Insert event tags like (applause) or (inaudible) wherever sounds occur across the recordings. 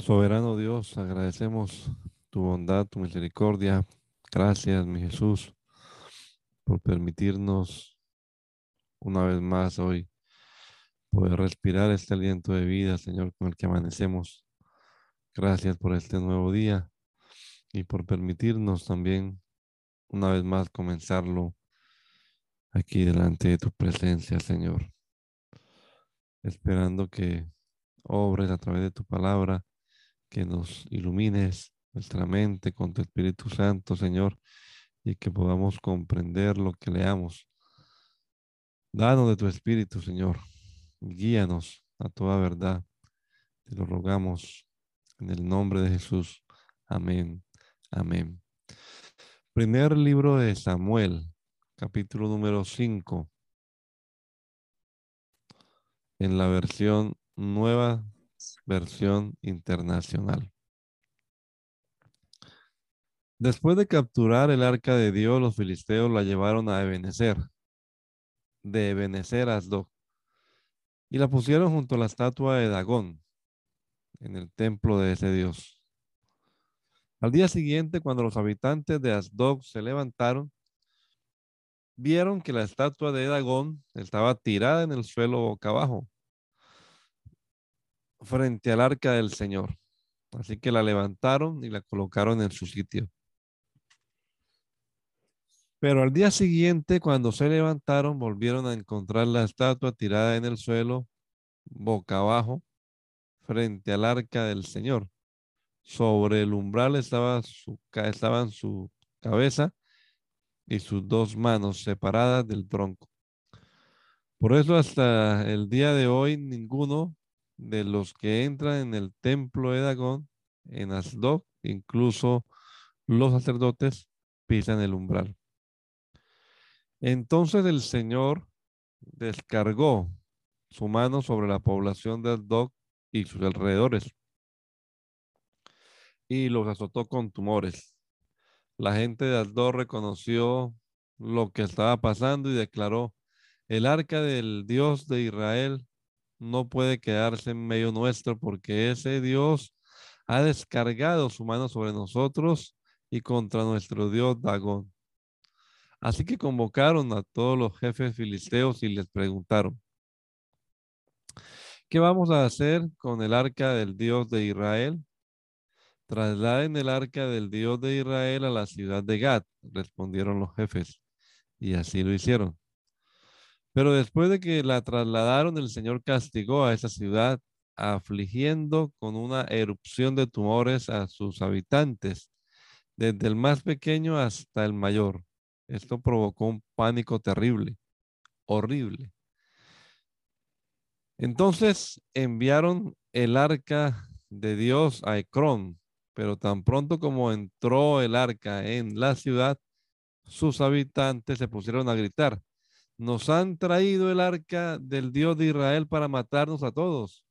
Soberano Dios, agradecemos tu bondad, tu misericordia. Gracias, mi Jesús, por permitirnos una vez más hoy poder respirar este aliento de vida, Señor, con el que amanecemos. Gracias por este nuevo día y por permitirnos también una vez más comenzarlo aquí delante de tu presencia, Señor. Esperando que obres a través de tu palabra que nos ilumines nuestra mente con tu Espíritu Santo, Señor, y que podamos comprender lo que leamos. Danos de tu Espíritu, Señor. Guíanos a toda verdad. Te lo rogamos en el nombre de Jesús. Amén. Amén. Primer libro de Samuel, capítulo número 5. En la versión nueva versión internacional. Después de capturar el arca de Dios, los filisteos la llevaron a Ebenezer, de Ebenezer a Asdod, y la pusieron junto a la estatua de Dagón, en el templo de ese Dios. Al día siguiente, cuando los habitantes de Asdod se levantaron, vieron que la estatua de Dagón estaba tirada en el suelo boca abajo frente al arca del Señor. Así que la levantaron y la colocaron en su sitio. Pero al día siguiente, cuando se levantaron, volvieron a encontrar la estatua tirada en el suelo, boca abajo, frente al arca del Señor. Sobre el umbral estaba su, estaban su cabeza y sus dos manos separadas del tronco. Por eso hasta el día de hoy ninguno de los que entran en el templo de Dagón, en Asdod, incluso los sacerdotes pisan el umbral. Entonces el Señor descargó su mano sobre la población de Asdod y sus alrededores y los azotó con tumores. La gente de Asdod reconoció lo que estaba pasando y declaró, el arca del Dios de Israel no puede quedarse en medio nuestro porque ese Dios ha descargado su mano sobre nosotros y contra nuestro Dios Dagón. Así que convocaron a todos los jefes filisteos y les preguntaron, ¿qué vamos a hacer con el arca del Dios de Israel? Trasladen el arca del Dios de Israel a la ciudad de Gad, respondieron los jefes. Y así lo hicieron. Pero después de que la trasladaron, el Señor castigó a esa ciudad, afligiendo con una erupción de tumores a sus habitantes, desde el más pequeño hasta el mayor. Esto provocó un pánico terrible, horrible. Entonces enviaron el arca de Dios a Ecrón, pero tan pronto como entró el arca en la ciudad, sus habitantes se pusieron a gritar, nos han traído el arca del Dios de Israel para matarnos a todos.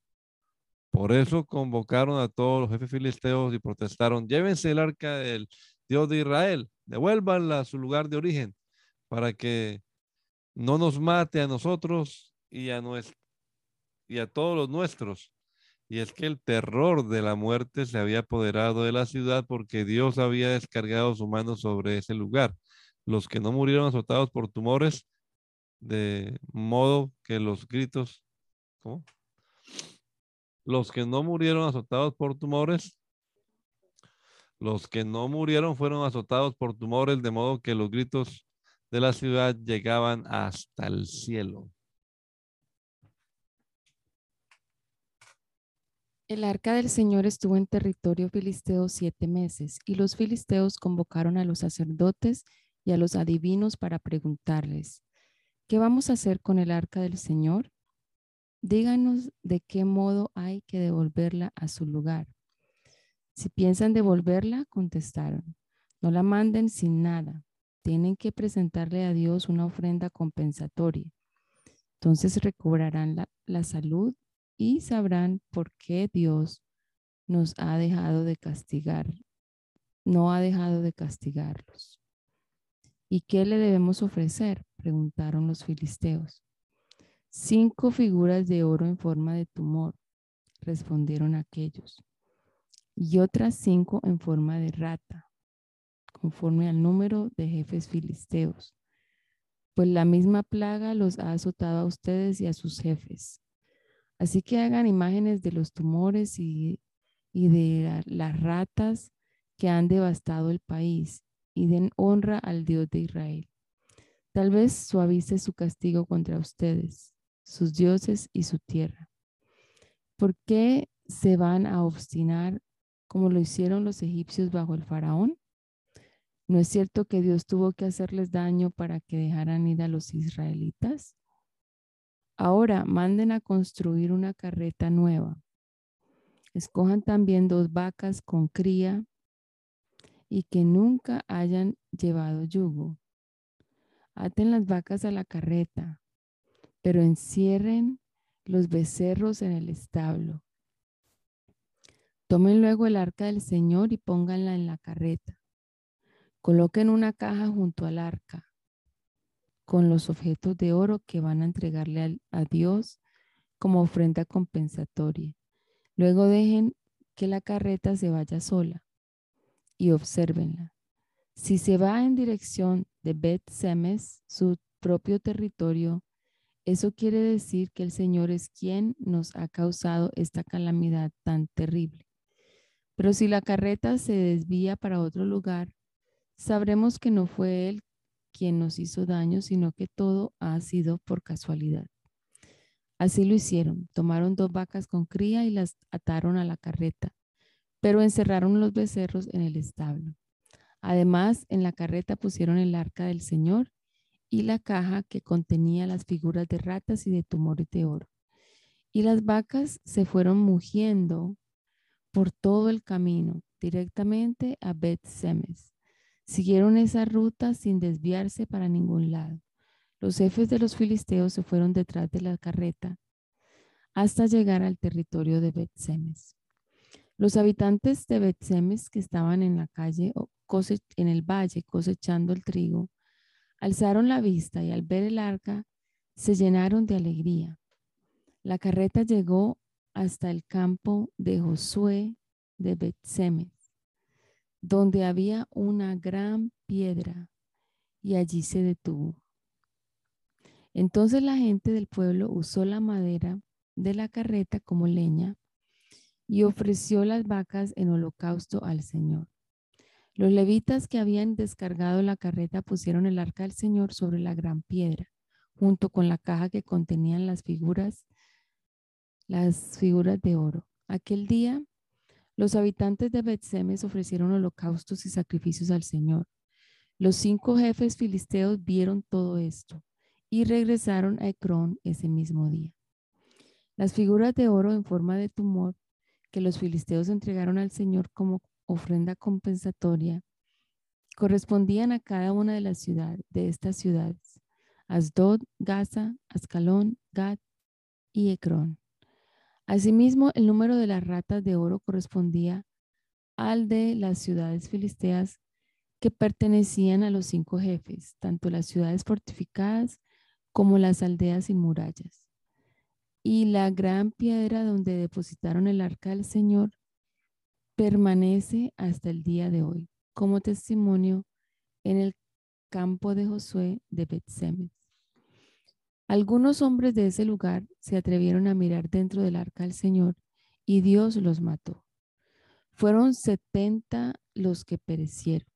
Por eso convocaron a todos los jefes filisteos y protestaron, llévense el arca del Dios de Israel, devuélvanla a su lugar de origen para que no nos mate a nosotros y a, y a todos los nuestros. Y es que el terror de la muerte se había apoderado de la ciudad porque Dios había descargado su mano sobre ese lugar. Los que no murieron azotados por tumores de modo que los gritos, ¿cómo? Los que no murieron azotados por tumores, los que no murieron fueron azotados por tumores, de modo que los gritos de la ciudad llegaban hasta el cielo. El arca del Señor estuvo en territorio filisteo siete meses, y los filisteos convocaron a los sacerdotes y a los adivinos para preguntarles, ¿Qué vamos a hacer con el arca del Señor? Díganos de qué modo hay que devolverla a su lugar. Si piensan devolverla, contestaron, no la manden sin nada. Tienen que presentarle a Dios una ofrenda compensatoria. Entonces recobrarán la, la salud y sabrán por qué Dios nos ha dejado de castigar, no ha dejado de castigarlos. ¿Y qué le debemos ofrecer? preguntaron los filisteos. Cinco figuras de oro en forma de tumor, respondieron aquellos. y otras cinco en forma de rata, conforme al número de jefes filisteos. Pues la misma plaga los ha azotado a ustedes y a sus jefes. Así que hagan imágenes de los tumores y, y de las ratas que han devastado el país y den honra al Dios de Israel. Tal vez suavice su castigo contra ustedes, sus dioses y su tierra. ¿Por qué se van a obstinar como lo hicieron los egipcios bajo el faraón? ¿No es cierto que Dios tuvo que hacerles daño para que dejaran ir a los israelitas? Ahora manden a construir una carreta nueva. Escojan también dos vacas con cría y que nunca hayan llevado yugo. Aten las vacas a la carreta, pero encierren los becerros en el establo. Tomen luego el arca del Señor y pónganla en la carreta. Coloquen una caja junto al arca con los objetos de oro que van a entregarle a, Dios como ofrenda compensatoria. Luego dejen que la carreta se vaya sola y obsérvenla. Si se va en dirección de Bet Semes, su propio territorio, eso quiere decir que el Señor es quien nos ha causado esta calamidad tan terrible. Pero si la carreta se desvía para otro lugar, sabremos que no fue Él quien nos hizo daño, sino que todo ha sido por casualidad. Así lo hicieron. Tomaron dos vacas con cría y las ataron a la carreta pero encerraron los becerros en el establo. Además, en la carreta pusieron el arca del Señor y la caja que contenía las figuras de ratas y de tumores de oro. Y las vacas se fueron mugiendo por todo el camino, directamente a Bet Semes. Siguieron esa ruta sin desviarse para ningún lado. Los jefes de los filisteos se fueron detrás de la carreta hasta llegar al territorio de Bet Semes. Los habitantes de Betsemes que estaban en la calle, en el valle, cosechando el trigo, alzaron la vista y al ver el arca se llenaron de alegría. La carreta llegó hasta el campo de Josué de Betsemes, donde había una gran piedra, y allí se detuvo. Entonces la gente del pueblo usó la madera de la carreta como leña y ofreció las vacas en holocausto al Señor. Los levitas que habían descargado la carreta pusieron el arca del Señor sobre la gran piedra, junto con la caja que contenían las figuras, las figuras de oro. Aquel día, los habitantes de Betsemes ofrecieron holocaustos y sacrificios al Señor. Los cinco jefes filisteos vieron todo esto y regresaron a Ecrón ese mismo día. Las figuras de oro en forma de tumor que los filisteos entregaron al Señor como ofrenda compensatoria correspondían a cada una de las ciudades de estas ciudades: Asdod, Gaza, Ascalón, Gad y Ecrón. Asimismo, el número de las ratas de oro correspondía al de las ciudades filisteas que pertenecían a los cinco jefes, tanto las ciudades fortificadas como las aldeas sin murallas y la gran piedra donde depositaron el arca del Señor permanece hasta el día de hoy como testimonio en el campo de Josué de Betsemes. Algunos hombres de ese lugar se atrevieron a mirar dentro del arca del Señor y Dios los mató. Fueron setenta los que perecieron.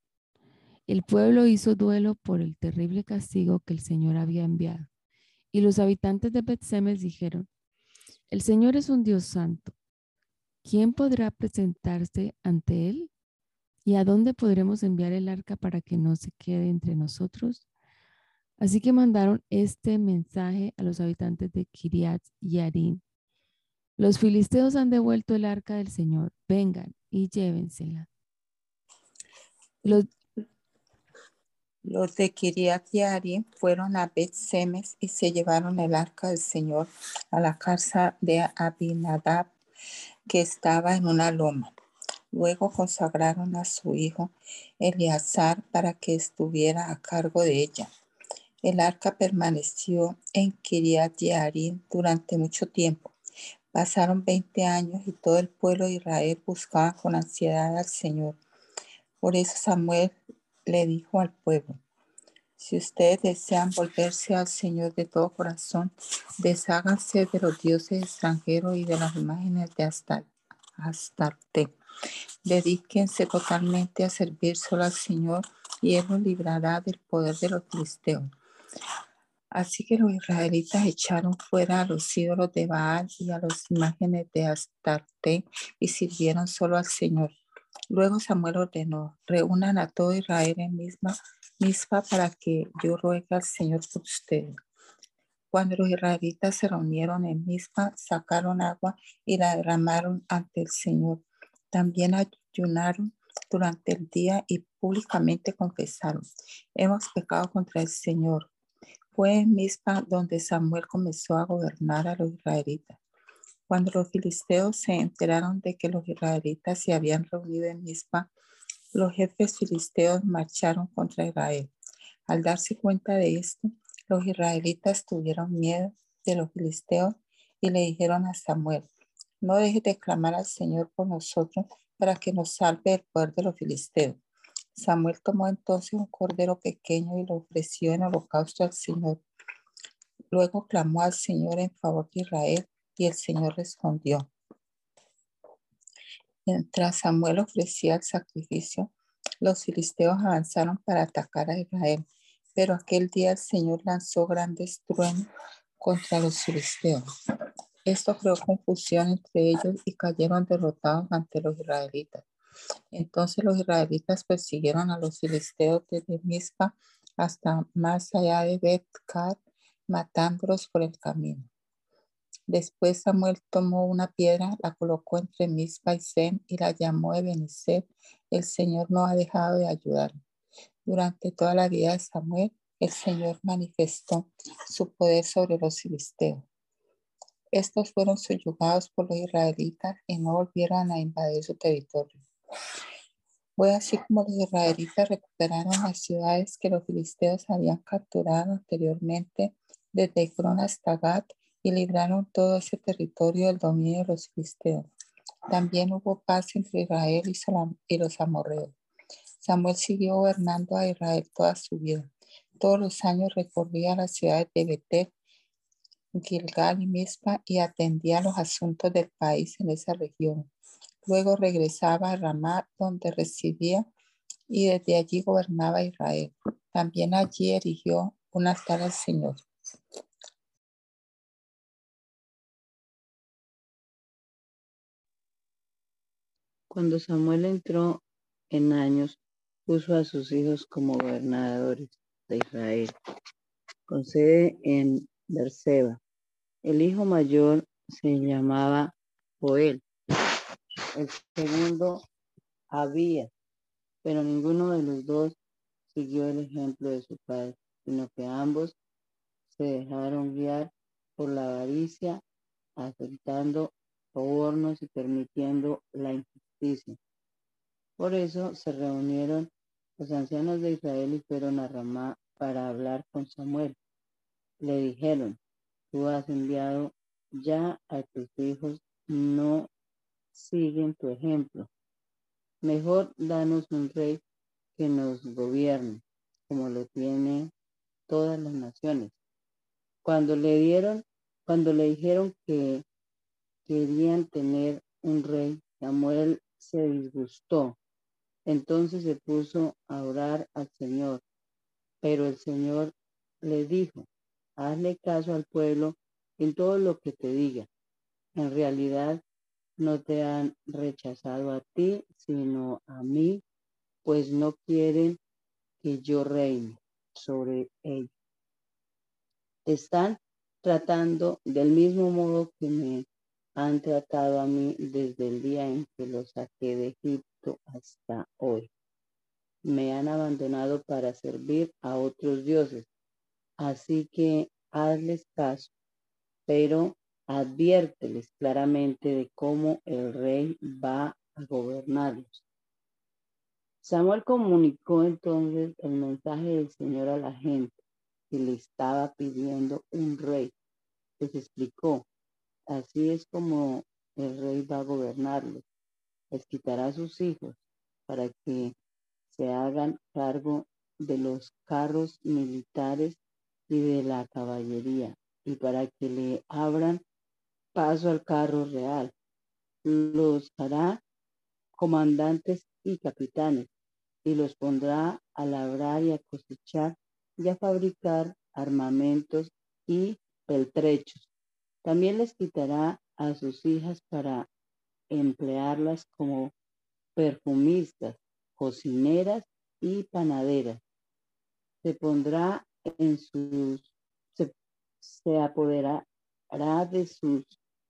El pueblo hizo duelo por el terrible castigo que el Señor había enviado. Y los habitantes de Betsemes dijeron, el Señor es un Dios santo. ¿Quién podrá presentarse ante Él? ¿Y a dónde podremos enviar el arca para que no se quede entre nosotros? Así que mandaron este mensaje a los habitantes de Kiriat y Arim. Los filisteos han devuelto el arca del Señor. Vengan y llévensela. Los, los de Kiriat Yarim fueron a Bet Semes y se llevaron el arca del Señor a la casa de Abinadab, que estaba en una loma. Luego consagraron a su hijo Eleazar para que estuviera a cargo de ella. El arca permaneció en Kiriat Yarim durante mucho tiempo, Pasaron veinte años y todo el pueblo de Israel buscaba con ansiedad al Señor. Por eso Samuel le dijo al pueblo, si ustedes desean volverse al Señor de todo corazón, desháganse de los dioses extranjeros y de las imágenes de Astarte. Dedíquense totalmente a servir solo al Señor y Él los librará del poder de los filisteos. Así que los israelitas echaron fuera a los ídolos de Baal y a las imágenes de Astarte y sirvieron solo al Señor. Luego Samuel ordenó, reúnan a todo Israel en misma misma para que yo ruegue al Señor por ustedes. Cuando los israelitas se reunieron en misma, sacaron agua y la derramaron ante el Señor. También ayunaron durante el día y públicamente confesaron, hemos pecado contra el Señor. Fue en Mispa donde Samuel comenzó a gobernar a los israelitas. Cuando los filisteos se enteraron de que los israelitas se habían reunido en Mispa, los jefes filisteos marcharon contra Israel. Al darse cuenta de esto, los israelitas tuvieron miedo de los filisteos y le dijeron a Samuel, no dejes de clamar al Señor por nosotros para que nos salve del poder de los filisteos. Samuel tomó entonces un cordero pequeño y lo ofreció en holocausto al Señor. Luego clamó al Señor en favor de Israel y el Señor respondió. Mientras Samuel ofrecía el sacrificio, los filisteos avanzaron para atacar a Israel, pero aquel día el Señor lanzó grandes truenos contra los filisteos. Esto creó confusión entre ellos y cayeron derrotados ante los israelitas. Entonces los israelitas persiguieron a los filisteos desde Mizpa hasta más allá de Betcar, matándolos por el camino. Después Samuel tomó una piedra, la colocó entre Mispa y Sem y la llamó Ebenezer. El Señor no ha dejado de ayudar. Durante toda la vida de Samuel, el Señor manifestó su poder sobre los filisteos. Estos fueron subyugados por los israelitas y no volvieron a invadir su territorio. Fue así como los israelitas recuperaron las ciudades que los filisteos habían capturado anteriormente, desde Ecrón hasta Gat y libraron todo ese territorio del dominio de los filisteos. También hubo paz entre Israel y los amorreos. Samuel siguió gobernando a Israel toda su vida. Todos los años recorría las ciudades de Betel, Gilgal y Mizpa y atendía los asuntos del país en esa región. Luego regresaba a Ramá, donde residía, y desde allí gobernaba Israel. También allí erigió un altar al Señor. Cuando Samuel entró en años, puso a sus hijos como gobernadores de Israel, con sede en Berseba. El hijo mayor se llamaba Joel, el segundo Abía, pero ninguno de los dos siguió el ejemplo de su padre, sino que ambos se dejaron guiar por la avaricia, aceptando sobornos y permitiendo la por eso se reunieron los ancianos de Israel y fueron a Ramá para hablar con Samuel. Le dijeron, tú has enviado ya a tus hijos, no siguen tu ejemplo. Mejor danos un rey que nos gobierne, como lo tienen todas las naciones. Cuando le dieron, cuando le dijeron que querían tener un rey, Samuel se disgustó. Entonces se puso a orar al Señor. Pero el Señor le dijo, hazle caso al pueblo en todo lo que te diga. En realidad no te han rechazado a ti, sino a mí, pues no quieren que yo reine sobre ellos. Están tratando del mismo modo que me han tratado a mí desde el día en que los saqué de Egipto hasta hoy. Me han abandonado para servir a otros dioses. Así que hazles caso, pero adviérteles claramente de cómo el rey va a gobernarlos. Samuel comunicó entonces el mensaje del Señor a la gente que le estaba pidiendo un rey. Les explicó, Así es como el rey va a gobernarlos. Les quitará a sus hijos para que se hagan cargo de los carros militares y de la caballería, y para que le abran paso al carro real. Los hará comandantes y capitanes, y los pondrá a labrar y a cosechar y a fabricar armamentos y peltrechos. También les quitará a sus hijas para emplearlas como perfumistas, cocineras y panaderas. Se pondrá en sus, se, apoderará de sus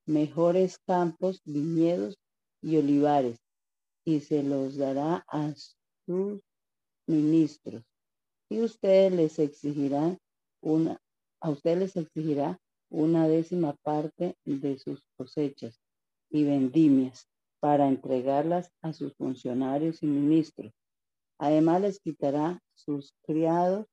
mejores campos, viñedos y olivares, y se los dará a sus ministros. Y ustedes les exigirán una, a ustedes les exigirá una décima parte de sus cosechas y vendimias para entregarlas a sus funcionarios y ministros. Además les quitará sus criados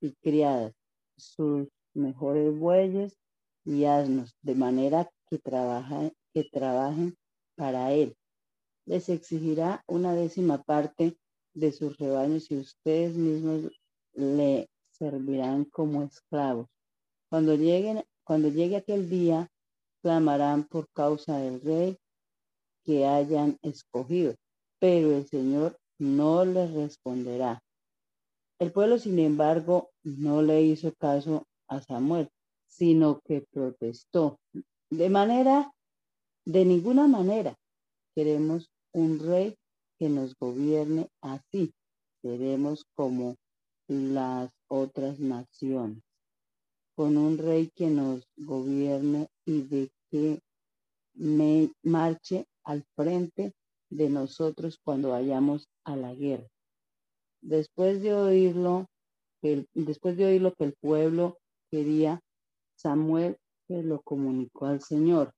y criadas, sus mejores bueyes y asnos, de manera que, trabajen, que trabajen para él. Les exigirá una décima parte de sus rebaños y ustedes mismos le servirán como esclavos. Cuando, lleguen, cuando llegue aquel día, clamarán por causa del rey que hayan escogido, pero el Señor no les responderá. El pueblo, sin embargo, no le hizo caso a Samuel, sino que protestó. De manera, de ninguna manera, queremos un rey que nos gobierne así. Seremos como las otras naciones, con un rey que nos gobierne y de que me marche al frente de nosotros cuando vayamos a la guerra. Después de oírlo, después de oír lo que el pueblo quería, Samuel se lo comunicó al Señor.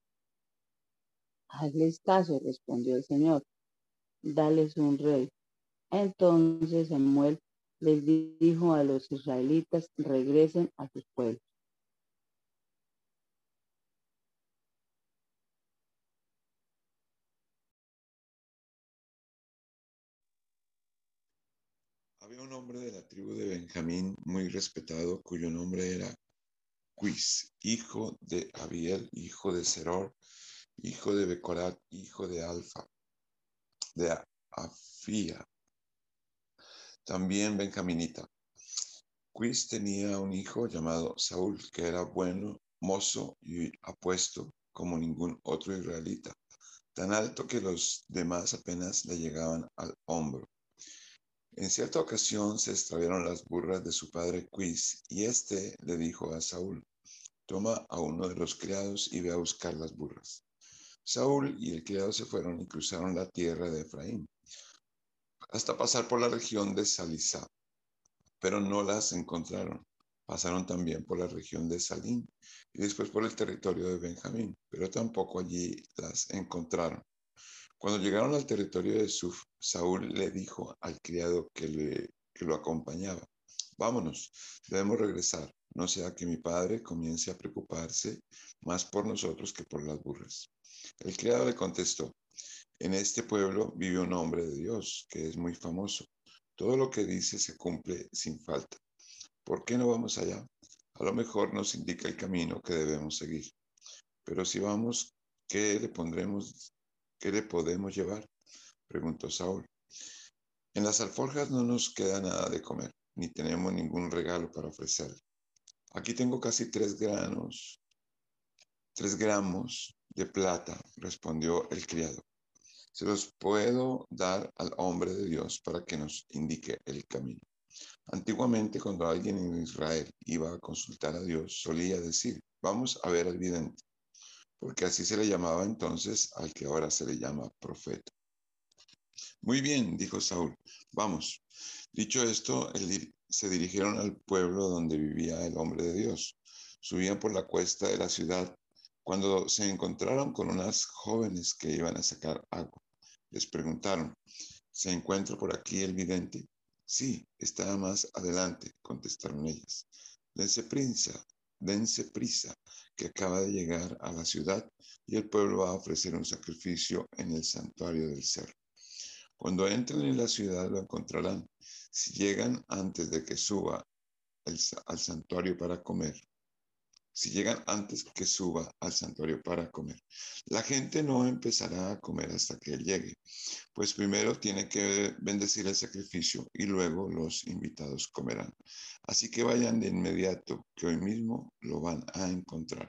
Hazles caso, respondió el Señor. Dales un rey. Entonces Samuel les dijo a los israelitas, regresen a sus pueblos. Un hombre de la tribu de Benjamín muy respetado cuyo nombre era Quis, hijo de Abiel, hijo de Seror, hijo de Becorat, hijo de Alfa, de Afía, también benjaminita. Quis tenía un hijo llamado Saúl, que era bueno, mozo y apuesto como ningún otro israelita, tan alto que los demás apenas le llegaban al hombro. En cierta ocasión se extraviaron las burras de su padre Quis, y éste le dijo a Saúl, toma a uno de los criados y ve a buscar las burras. Saúl y el criado se fueron y cruzaron la tierra de Efraín, hasta pasar por la región de Salisá, pero no las encontraron. Pasaron también por la región de Salín y después por el territorio de Benjamín, pero tampoco allí las encontraron. Cuando llegaron al territorio de Suf, Saúl le dijo al criado que, le, que lo acompañaba, vámonos, debemos regresar, no sea que mi padre comience a preocuparse más por nosotros que por las burras. El criado le contestó, en este pueblo vive un hombre de Dios que es muy famoso. Todo lo que dice se cumple sin falta. ¿Por qué no vamos allá? A lo mejor nos indica el camino que debemos seguir. Pero si vamos, ¿qué le pondremos ¿Qué le podemos llevar? preguntó Saúl. En las alforjas no nos queda nada de comer, ni tenemos ningún regalo para ofrecerle. Aquí tengo casi tres granos, tres gramos de plata, respondió el criado. Se los puedo dar al hombre de Dios para que nos indique el camino. Antiguamente, cuando alguien en Israel iba a consultar a Dios, solía decir, vamos a ver al vidente porque así se le llamaba entonces al que ahora se le llama profeta. Muy bien, dijo Saúl, vamos. Dicho esto, se dirigieron al pueblo donde vivía el hombre de Dios. Subían por la cuesta de la ciudad cuando se encontraron con unas jóvenes que iban a sacar agua. Les preguntaron, ¿se encuentra por aquí el vidente? Sí, está más adelante, contestaron ellas. Dense prisa, dense prisa, que acaba de llegar a la ciudad y el pueblo va a ofrecer un sacrificio en el santuario del cerro. Cuando entren en la ciudad lo encontrarán. Si llegan antes de que suba al santuario para comer, si llegan antes que suba al santuario para comer. La gente no empezará a comer hasta que él llegue, pues primero tiene que bendecir el sacrificio y luego los invitados comerán. Así que vayan de inmediato, que hoy mismo lo van a encontrar.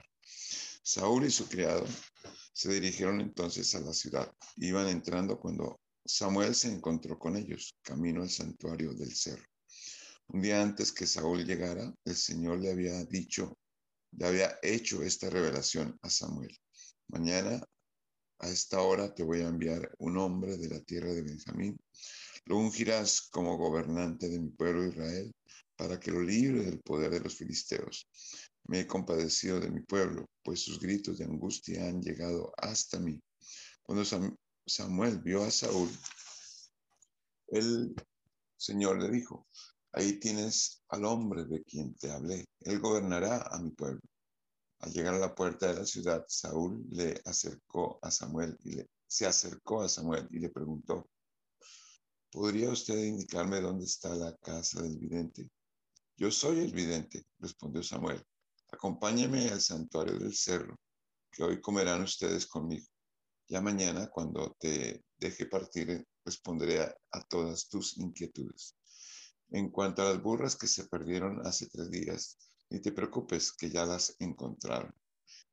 Saúl y su criado se dirigieron entonces a la ciudad. Iban entrando cuando Samuel se encontró con ellos, camino al santuario del cerro. Un día antes que Saúl llegara, el Señor le había dicho le había hecho esta revelación a Samuel. Mañana a esta hora te voy a enviar un hombre de la tierra de Benjamín. Lo ungirás como gobernante de mi pueblo Israel para que lo libre del poder de los filisteos. Me he compadecido de mi pueblo, pues sus gritos de angustia han llegado hasta mí. Cuando Samuel vio a Saúl, el Señor le dijo, Ahí tienes al hombre de quien te hablé. Él gobernará a mi pueblo. Al llegar a la puerta de la ciudad, Saúl le acercó a Samuel y le, se acercó a Samuel y le preguntó, ¿podría usted indicarme dónde está la casa del vidente? Yo soy el vidente, respondió Samuel. Acompáñeme al santuario del cerro, que hoy comerán ustedes conmigo. Ya mañana, cuando te deje partir, responderé a todas tus inquietudes. En cuanto a las burras que se perdieron hace tres días, ni te preocupes que ya las encontraron.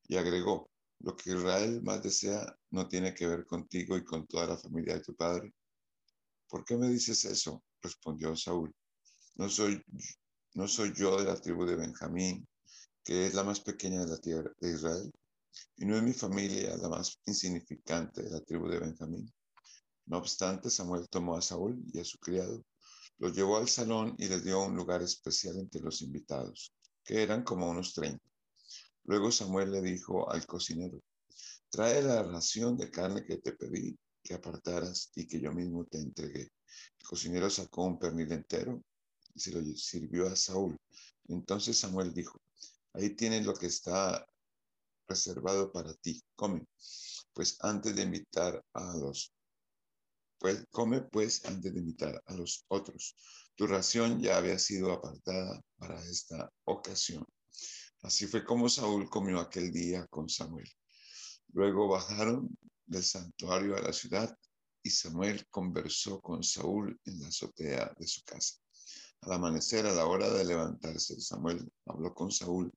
Y agregó, lo que Israel más desea no tiene que ver contigo y con toda la familia de tu padre. ¿Por qué me dices eso? respondió Saúl. No soy, no soy yo de la tribu de Benjamín, que es la más pequeña de la tierra de Israel, y no es mi familia la más insignificante de la tribu de Benjamín. No obstante, Samuel tomó a Saúl y a su criado los llevó al salón y les dio un lugar especial entre los invitados, que eran como unos treinta. Luego Samuel le dijo al cocinero, trae la ración de carne que te pedí que apartaras y que yo mismo te entregué. El cocinero sacó un pernil entero y se lo sirvió a Saúl. Entonces Samuel dijo, ahí tienes lo que está reservado para ti, come. Pues antes de invitar a los pues come pues antes de invitar a los otros. Tu ración ya había sido apartada para esta ocasión. Así fue como Saúl comió aquel día con Samuel. Luego bajaron del santuario a la ciudad y Samuel conversó con Saúl en la azotea de su casa. Al amanecer, a la hora de levantarse, Samuel habló con Saúl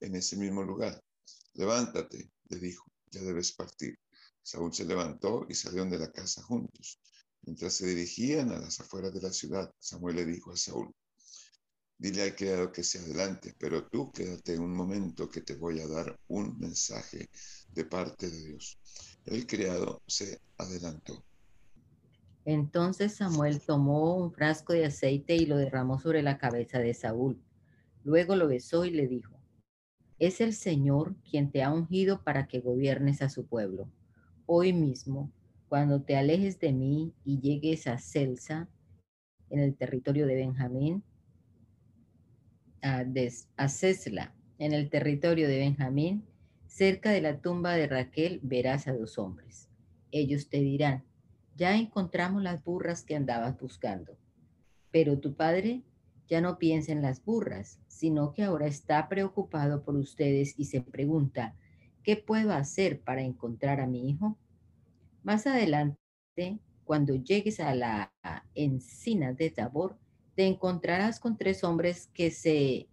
en ese mismo lugar. Levántate, le dijo, ya debes partir. Saúl se levantó y salieron de la casa juntos. Mientras se dirigían a las afueras de la ciudad, Samuel le dijo a Saúl, dile al criado que se adelante, pero tú quédate un momento que te voy a dar un mensaje de parte de Dios. El criado se adelantó. Entonces Samuel tomó un frasco de aceite y lo derramó sobre la cabeza de Saúl. Luego lo besó y le dijo, es el Señor quien te ha ungido para que gobiernes a su pueblo hoy mismo, cuando te alejes de mí y llegues a Celsa, en el territorio de Benjamín, a, Cesla, en el territorio de Benjamín, cerca de la tumba de Raquel, verás a dos hombres. Ellos te dirán, ya encontramos las burras que andabas buscando. Pero tu padre ya no piensa en las burras, sino que ahora está preocupado por ustedes y se pregunta, ¿Qué puedo hacer para encontrar a mi hijo? Más adelante, cuando llegues a la encina de Tabor, te encontrarás con tres hombres que se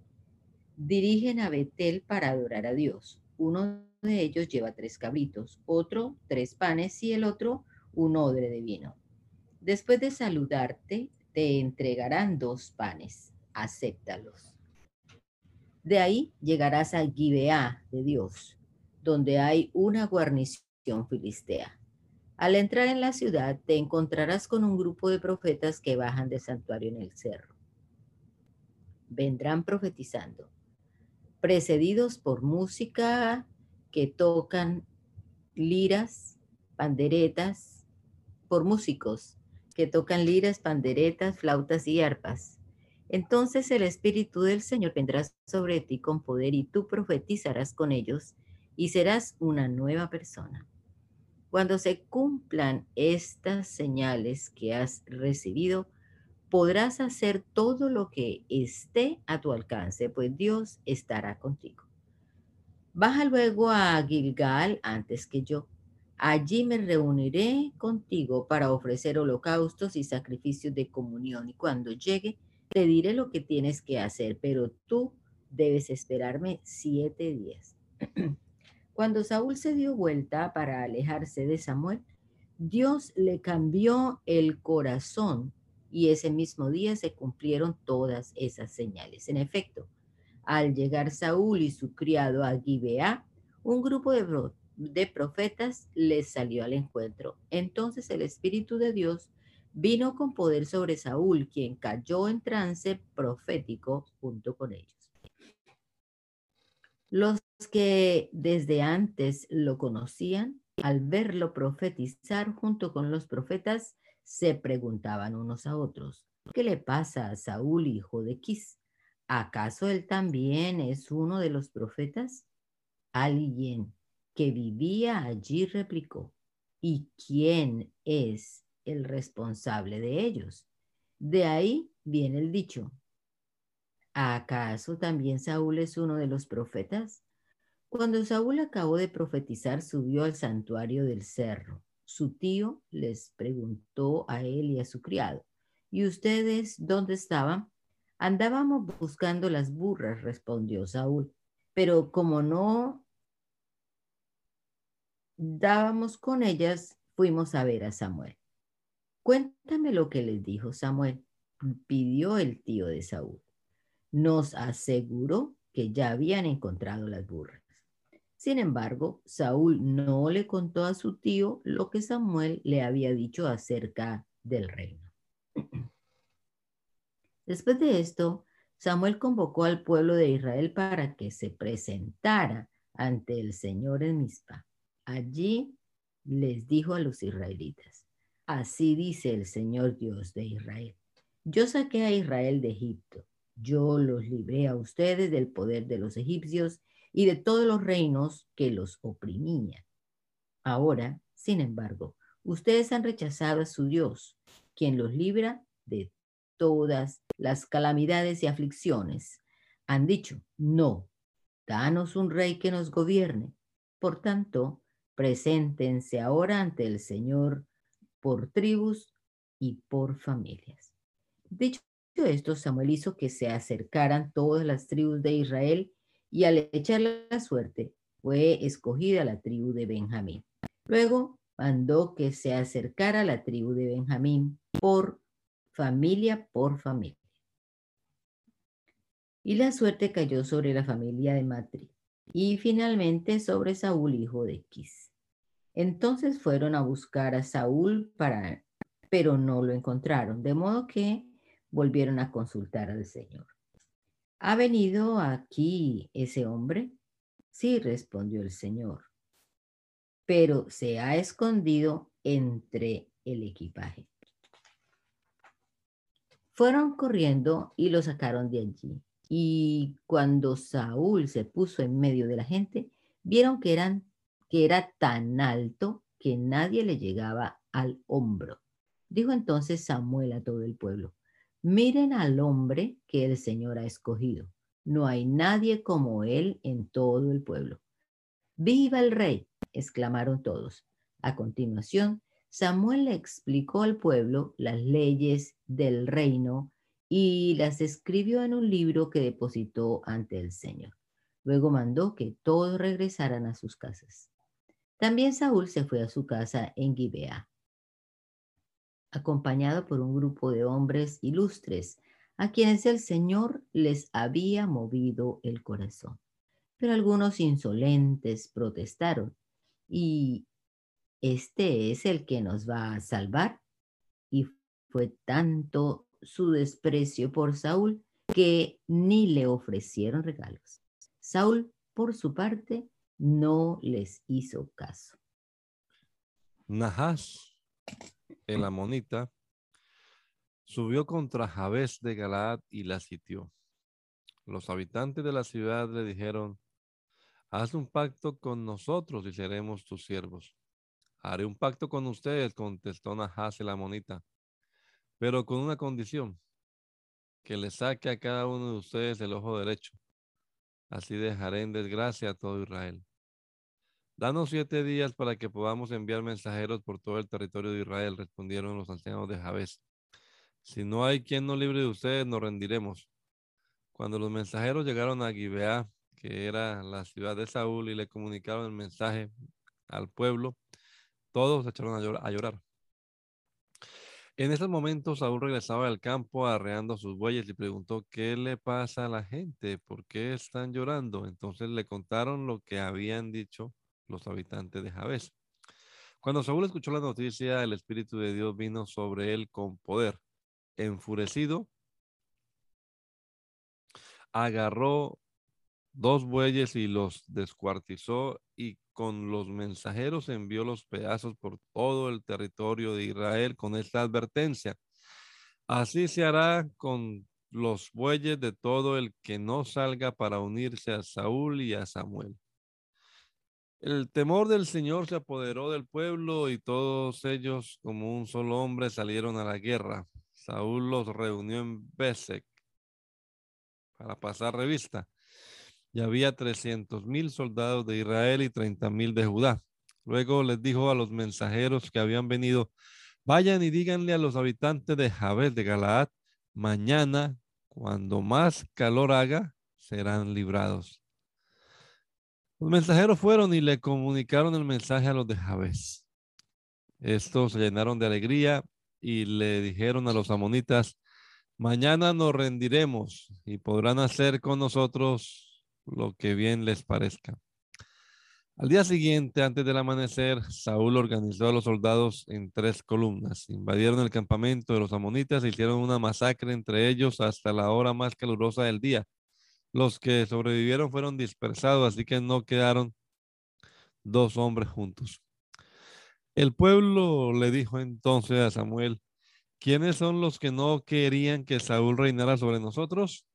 dirigen a Betel para adorar a Dios. Uno de ellos lleva tres cabritos, otro tres panes y el otro un odre de vino. Después de saludarte, te entregarán dos panes. Acéptalos. De ahí llegarás a Gibeá de Dios donde hay una guarnición filistea. Al entrar en la ciudad te encontrarás con un grupo de profetas que bajan del santuario en el cerro. Vendrán profetizando, precedidos por música que tocan liras, panderetas, por músicos que tocan liras, panderetas, flautas y arpas. Entonces el Espíritu del Señor vendrá sobre ti con poder y tú profetizarás con ellos y serás una nueva persona. Cuando se cumplan estas señales que has recibido, podrás hacer todo lo que esté a tu alcance, pues Dios estará contigo. Baja luego a Gilgal antes que yo. Allí me reuniré contigo para ofrecer holocaustos y sacrificios de comunión. Y cuando llegue, te diré lo que tienes que hacer, pero tú debes esperarme siete días. (clears throat) Cuando Saúl se dio vuelta para alejarse de Samuel, Dios le cambió el corazón y ese mismo día se cumplieron todas esas señales. En efecto, al llegar Saúl y su criado a Gibeá, un grupo de, de profetas les salió al encuentro. Entonces el Espíritu de Dios vino con poder sobre Saúl, quien cayó en trance profético junto con ellos. Los que desde antes lo conocían, al verlo profetizar junto con los profetas, se preguntaban unos a otros, ¿qué le pasa a Saúl, hijo de Quis? ¿Acaso él también es uno de los profetas? Alguien que vivía allí replicó, ¿y quién es el responsable de ellos? De ahí viene el dicho, ¿acaso también Saúl es uno de los profetas? Cuando Saúl acabó de profetizar, subió al santuario del cerro. Su tío les preguntó a él y a su criado, ¿y ustedes dónde estaban? Andábamos buscando las burras, respondió Saúl, pero como no dábamos con ellas, fuimos a ver a Samuel. Cuéntame lo que les dijo Samuel, pidió el tío de Saúl. Nos aseguró que ya habían encontrado las burras. Sin embargo, Saúl no le contó a su tío lo que Samuel le había dicho acerca del reino. (clears throat) Después de esto, Samuel convocó al pueblo de Israel para que se presentara ante el Señor en Mizpa. Allí les dijo a los israelitas, así dice el Señor Dios de Israel, yo saqué a Israel de Egipto, yo los libré a ustedes del poder de los egipcios y de todos los reinos que los oprimían. Ahora, sin embargo, ustedes han rechazado a su Dios, quien los libra de todas las calamidades y aflicciones. Han dicho, no, danos un rey que nos gobierne. Por tanto, preséntense ahora ante el Señor por tribus y por familias. Dicho esto, Samuel hizo que se acercaran todas las tribus de Israel y al echarle la suerte fue escogida la tribu de Benjamín. Luego mandó que se acercara la tribu de Benjamín por familia por familia. Y la suerte cayó sobre la familia de Matri y finalmente sobre Saúl, hijo de Quis. Entonces fueron a buscar a Saúl para, pero no lo encontraron, de modo que volvieron a consultar al Señor. ¿Ha venido aquí ese hombre? Sí, respondió el Señor, pero se ha escondido entre el equipaje. Fueron corriendo y lo sacaron de allí. Y cuando Saúl se puso en medio de la gente, vieron que, era tan alto que nadie le llegaba al hombro. Dijo entonces Samuel a todo el pueblo, Miren al hombre que el Señor ha escogido. No hay nadie como él en todo el pueblo. ¡Viva el rey! exclamaron todos. A continuación, Samuel le explicó al pueblo las leyes del reino y las escribió en un libro que depositó ante el Señor. Luego mandó que todos regresaran a sus casas. También Saúl se fue a su casa en Gibeá acompañado por un grupo de hombres ilustres, a quienes el Señor les había movido el corazón. Pero algunos insolentes protestaron, ¿y este es el que nos va a salvar? Y fue tanto su desprecio por Saúl que ni le ofrecieron regalos. Saúl, por su parte, no les hizo caso. Nahas el amonita, subió contra Jabes de Galaad y la sitió. Los habitantes de la ciudad le dijeron, haz un pacto con nosotros y seremos tus siervos. Haré un pacto con ustedes, contestó Nahas la monita, pero con una condición, que le saque a cada uno de ustedes el ojo derecho. Así dejaré en desgracia a todo Israel. Danos siete días para que podamos enviar mensajeros por todo el territorio de Israel, respondieron los ancianos de Jabes. Si no hay quien nos libre de ustedes, nos rendiremos. Cuando los mensajeros llegaron a Gibeá, que era la ciudad de Saúl, y le comunicaron el mensaje al pueblo, todos se echaron a llorar. En ese momento Saúl regresaba al campo arreando sus bueyes y preguntó, ¿qué le pasa a la gente? ¿Por qué están llorando? Entonces le contaron lo que habían dicho los habitantes de Jabes. Cuando Saúl escuchó la noticia, el Espíritu de Dios vino sobre él con poder. Enfurecido, agarró dos bueyes y los descuartizó y con los mensajeros envió los pedazos por todo el territorio de Israel con esta advertencia. Así se hará con los bueyes de todo el que no salga para unirse a Saúl y a Samuel. El temor del Señor se apoderó del pueblo y todos ellos como un solo hombre salieron a la guerra. Saúl los reunió en Besek para pasar revista y había trescientos mil soldados de Israel y treinta mil de Judá. Luego les dijo a los mensajeros que habían venido, vayan y díganle a los habitantes de Jabes de Galaad, mañana, cuando más calor haga, serán librados. Los mensajeros fueron y le comunicaron el mensaje a los de Jabes. Estos se llenaron de alegría y le dijeron a los amonitas, mañana nos rendiremos y podrán hacer con nosotros lo que bien les parezca. Al día siguiente, antes del amanecer, Saúl organizó a los soldados en tres columnas. Invadieron el campamento de los amonitas e hicieron una masacre entre ellos hasta la hora más calurosa del día. Los que sobrevivieron fueron dispersados, así que no quedaron dos hombres juntos. El pueblo le dijo entonces a Samuel, ¿quiénes son los que no querían que Saúl reinara sobre nosotros?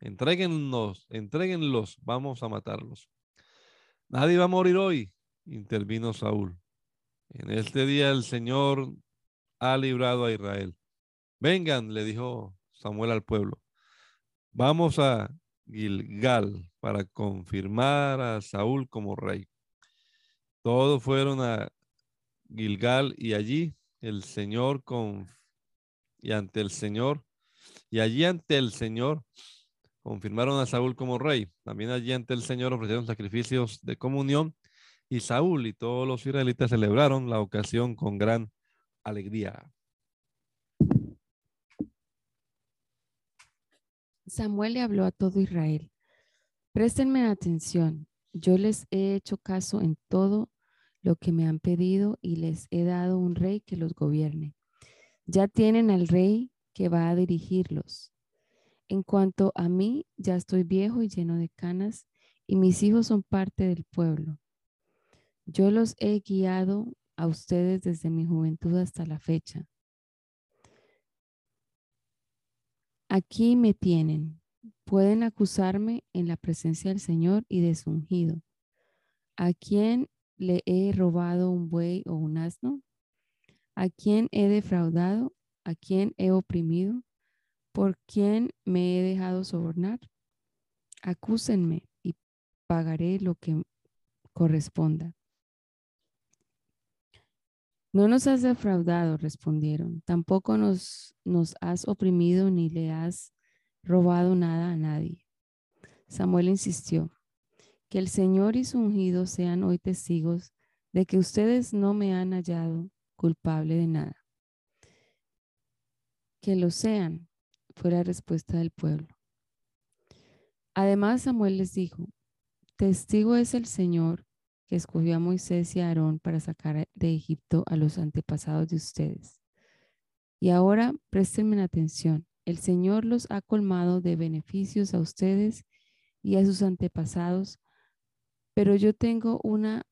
Entréguenlos, entréguenlos, vamos a matarlos. Nadie va a morir hoy, intervino Saúl. En este día el Señor ha librado a Israel. Vengan, le dijo Samuel al pueblo. Vamos a Gilgal para confirmar a Saúl como rey. Todos fueron a Gilgal y allí el Señor con y ante el Señor y allí ante el Señor confirmaron a Saúl como rey. También allí ante el Señor ofrecieron sacrificios de comunión y Saúl y todos los israelitas celebraron la ocasión con gran alegría. Samuel le habló a todo Israel. Préstenme atención. Yo les he hecho caso en todo lo que me han pedido y les he dado un rey que los gobierne. Ya tienen al rey que va a dirigirlos. En cuanto a mí, ya estoy viejo y lleno de canas, y mis hijos son parte del pueblo. Yo los he guiado a ustedes desde mi juventud hasta la fecha. Aquí me tienen. Pueden acusarme en la presencia del Señor y de su ungido. ¿A quién le he robado un buey o un asno? ¿A quién he defraudado? ¿A quién he oprimido? ¿Por quién me he dejado sobornar? Acúsenme y pagaré lo que corresponda. No nos has defraudado, respondieron. Tampoco nos, has oprimido ni le has robado nada a nadie. Samuel insistió, que el Señor y su ungido sean hoy testigos de que ustedes no me han hallado culpable de nada. Que lo sean, fue la respuesta del pueblo. Además Samuel les dijo, testigo es el Señor escogió a Moisés y a Aarón para sacar de Egipto a los antepasados de ustedes. Y ahora préstenme atención, el Señor los ha colmado de beneficios a ustedes y a sus antepasados, pero yo tengo una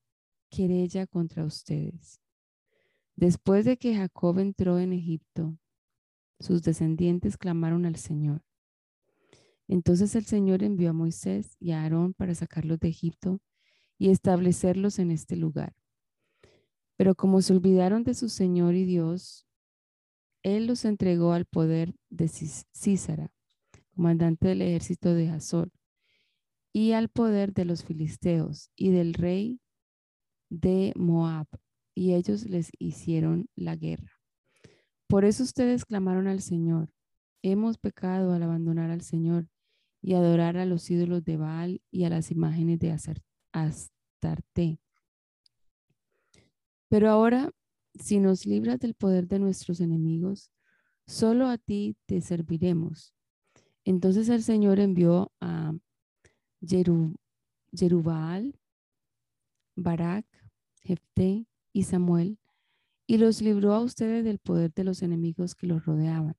querella contra ustedes. Después de que Jacob entró en Egipto, sus descendientes clamaron al Señor. Entonces el Señor envió a Moisés y a Aarón para sacarlos de Egipto y establecerlos en este lugar. Pero como se olvidaron de su Señor y Dios, Él los entregó al poder de Císara, comandante del ejército de Hazor, y al poder de los filisteos y del rey de Moab, y ellos les hicieron la guerra. Por eso ustedes clamaron al Señor, hemos pecado al abandonar al Señor y adorar a los ídolos de Baal y a las imágenes de Astarte. Pero ahora, si nos libras del poder de nuestros enemigos, solo a ti te serviremos. Entonces el Señor envió a Jerubal, Barak, Jefté y Samuel y los libró a ustedes del poder de los enemigos que los rodeaban,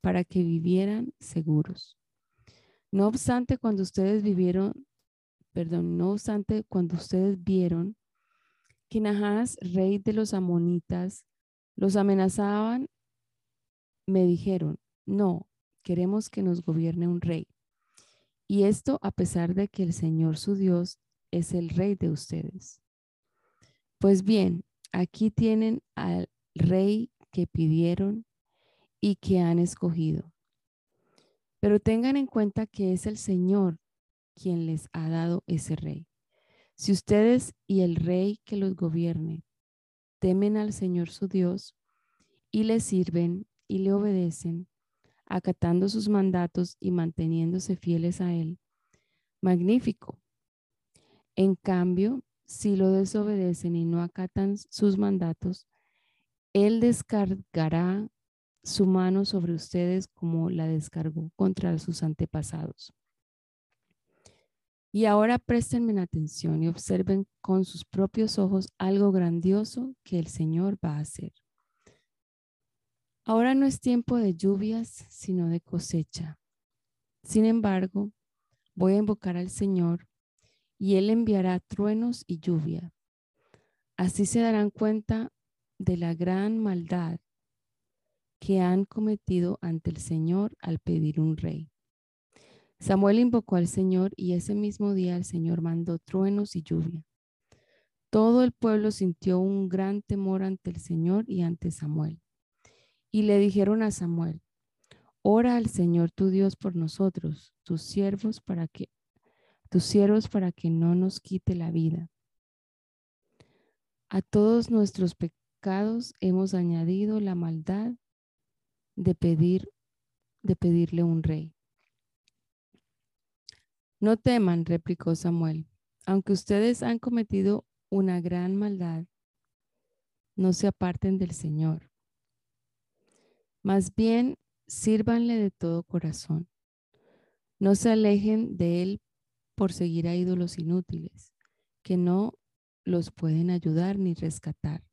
para que vivieran seguros. No obstante, cuando ustedes vivieron, perdón, no obstante, cuando ustedes vieron que Nahas, rey de los amonitas, los amenazaban, me dijeron, no, queremos que nos gobierne un rey. Y esto a pesar de que el Señor su Dios es el rey de ustedes. Pues bien, aquí tienen al rey que pidieron y que han escogido. Pero tengan en cuenta que es el Señor quien les ha dado ese rey. Si ustedes y el rey que los gobierne temen al Señor su Dios y le sirven y le obedecen, acatando sus mandatos y manteniéndose fieles a Él, magnífico. En cambio, si lo desobedecen y no acatan sus mandatos, Él descargará su mano sobre ustedes como la descargó contra sus antepasados. Y ahora préstenme atención y observen con sus propios ojos algo grandioso que el Señor va a hacer. Ahora no es tiempo de lluvias, sino de cosecha. Sin embargo, voy a invocar al Señor y Él enviará truenos y lluvia. Así se darán cuenta de la gran maldad que han cometido ante el Señor al pedir un rey. Samuel invocó al Señor y ese mismo día el Señor mandó truenos y lluvia. Todo el pueblo sintió un gran temor ante el Señor y ante Samuel. Y le dijeron a Samuel, ora al Señor tu Dios por nosotros, tus siervos, para que tus siervos para que no nos quite la vida. A todos nuestros pecados hemos añadido la maldad de pedir de pedirle un rey. No teman, replicó Samuel, aunque ustedes han cometido una gran maldad, no se aparten del Señor. Más bien, sírvanle de todo corazón. No se alejen de él por seguir a ídolos inútiles, que no los pueden ayudar ni rescatar,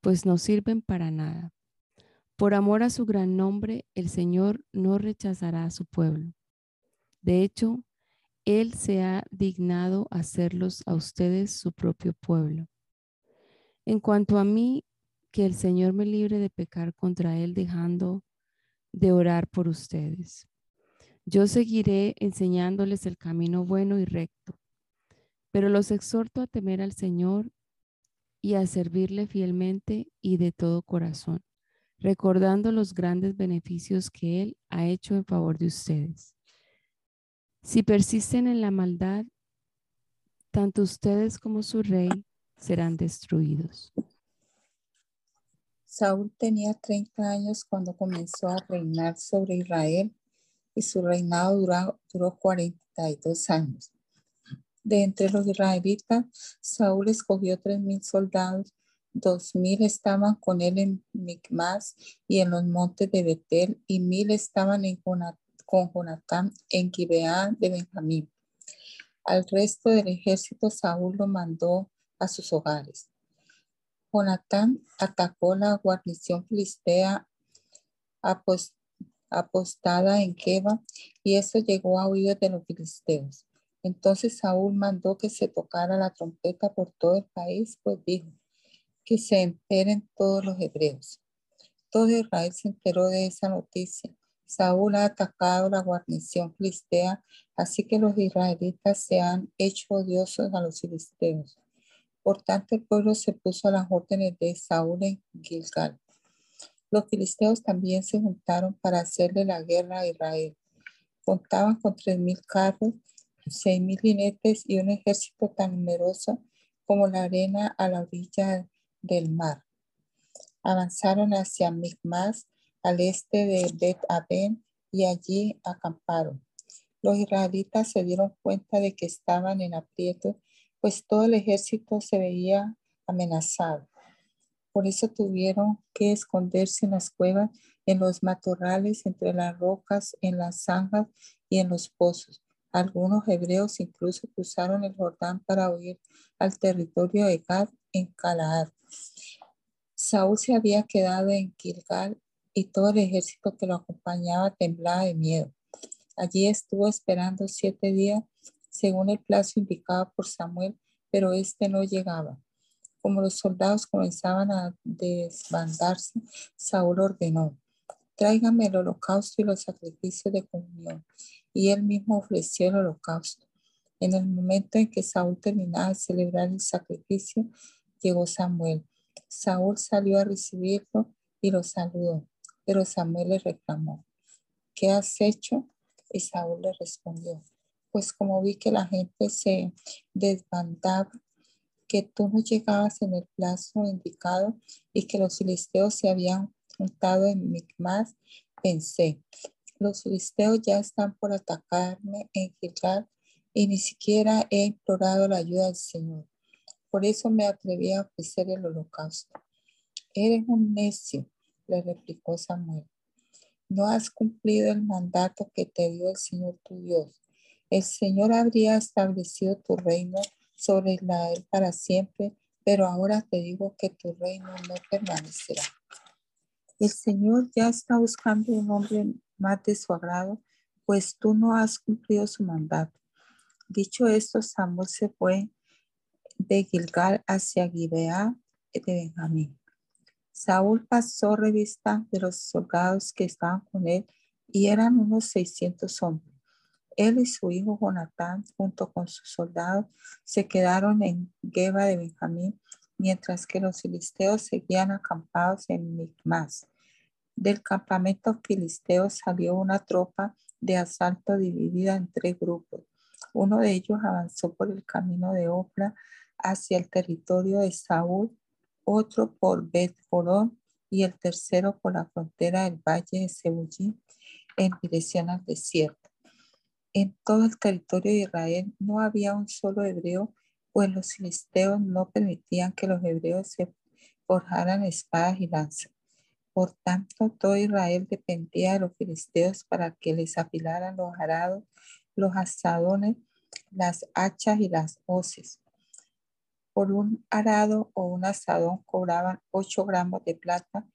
pues no sirven para nada. Por amor a su gran nombre, el Señor no rechazará a su pueblo. De hecho, Él se ha dignado hacerlos a ustedes su propio pueblo. En cuanto a mí, que el Señor me libre de pecar contra Él dejando de orar por ustedes. Yo seguiré enseñándoles el camino bueno y recto, pero los exhorto a temer al Señor y a servirle fielmente y de todo corazón recordando los grandes beneficios que Él ha hecho en favor de ustedes. Si persisten en la maldad, tanto ustedes como su rey serán destruidos. Saúl tenía 30 años cuando comenzó a reinar sobre Israel y su reinado duró, duró 42 años. De entre los israelitas, Saúl escogió 3.000 soldados dos mil estaban con él en Micmas y en los montes de Betel, y mil estaban en con Jonatán en Gibeá de Benjamín. Al resto del ejército Saúl lo mandó a sus hogares. Jonatán atacó la guarnición filistea apostada en Keba y eso llegó a oídos de los filisteos. Entonces Saúl mandó que se tocara la trompeta por todo el país, pues dijo, que se enteren todos los hebreos. todo Israel se enteró de esa noticia. Saúl ha atacado la guarnición filistea, así que los israelitas se han hecho odiosos a los filisteos. Por tanto, el pueblo se puso a las órdenes de Saúl en Gilgal. Los filisteos también se juntaron para hacerle la guerra a Israel. Contaban con tres mil carros, seis mil jinetes y un ejército tan numeroso como la arena a la orilla del mar. Avanzaron hacia Micmas, al este de Bet Aben, y allí acamparon. Los israelitas se dieron cuenta de que estaban en aprieto, pues todo el ejército se veía amenazado. Por eso tuvieron que esconderse en las cuevas, en los matorrales, entre las rocas, en las zanjas y en los pozos. Algunos hebreos incluso cruzaron el Jordán para huir al territorio de Gad en Calaar. Saúl se había quedado en Gilgal y todo el ejército que lo acompañaba temblaba de miedo. Allí estuvo esperando siete días, según el plazo indicado por Samuel, pero este no llegaba. Como los soldados comenzaban a desbandarse, Saúl ordenó, tráigame el holocausto y los sacrificios de comunión. Y él mismo ofreció el holocausto. En el momento en que Saúl terminaba de celebrar el sacrificio, llegó Samuel. Saúl salió a recibirlo y lo saludó, pero Samuel le reclamó, ¿qué has hecho? Y Saúl le respondió, pues como vi que la gente se desbandaba, que tú no llegabas en el plazo indicado y que los filisteos se habían juntado en Micmas, pensé, los filisteos ya están por atacarme en Gilgal y ni siquiera he implorado la ayuda del Señor. Por eso me atreví a ofrecer el holocausto. Eres un necio, le replicó Samuel. No has cumplido el mandato que te dio el Señor tu Dios. El Señor habría establecido tu reino sobre Israel para siempre, pero ahora te digo que tu reino no permanecerá. El Señor ya está buscando un hombre más de su agrado, pues tú no has cumplido su mandato. Dicho esto, Samuel se fue de Gilgal hacia Gibeá de Benjamín. Saúl pasó revista de los soldados que estaban con él y eran unos 600 hombres. Él y su hijo Jonatán, junto con sus soldados, se quedaron en Geba de Benjamín, mientras que los filisteos seguían acampados en Micmas. Del campamento filisteo salió una tropa de asalto dividida en tres grupos. Uno de ellos avanzó por el camino de Opla hacia el territorio de Saúl, otro por Bet y el tercero por la frontera del valle de Sebullín en dirección al desierto. En todo el territorio de Israel no había un solo hebreo, pues los filisteos no permitían que los hebreos se forjaran espadas y lanzas. Por tanto, todo Israel dependía de los filisteos para que les afilaran los arados, los asadones, las hachas y las hoces. Por un arado o un asadón cobraban 8 gramos de plata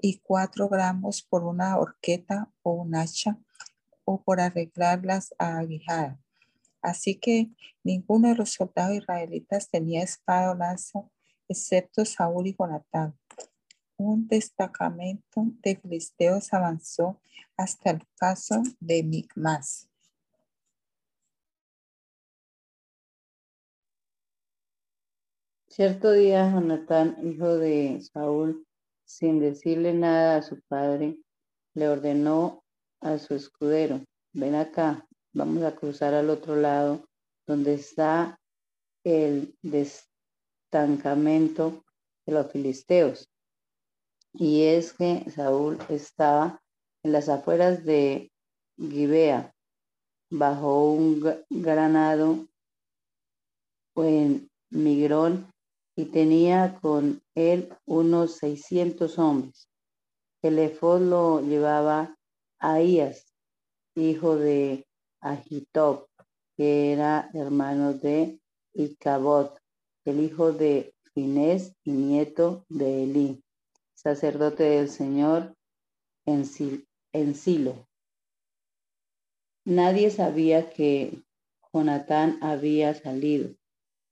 y 4 gramos por una horqueta o un hacha o por arreglarlas a aguijada. Así que ninguno de los soldados israelitas tenía espada o lanza, excepto Saúl y Jonatán. Un destacamento de filisteos avanzó hasta el paso de Micmas. Cierto día, Jonatán, hijo de Saúl, sin decirle nada a su padre, le ordenó a su escudero, ven acá, vamos a cruzar al otro lado, donde está el destancamento de los filisteos. Y es que Saúl estaba en las afueras de Gibea, bajo un granado en Migrón, y tenía con él unos 600 hombres. El efod lo llevaba Ahías, hijo de Ahitob, que era hermano de Icabod, el hijo de Finés y nieto de Elí, sacerdote del Señor en, Silo. Nadie sabía que Jonatán había salido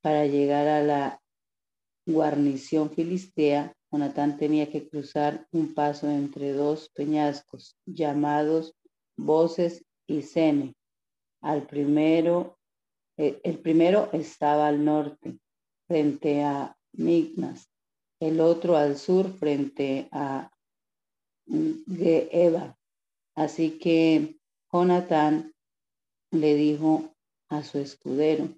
para llegar a la guarnición filistea Jonatán tenía que cruzar un paso entre dos peñascos llamados Voces y Sene. Al primero, eh, el primero estaba al norte, frente a Mignas, el otro al sur, frente a Geba. Así que Jonatán le dijo a su escudero,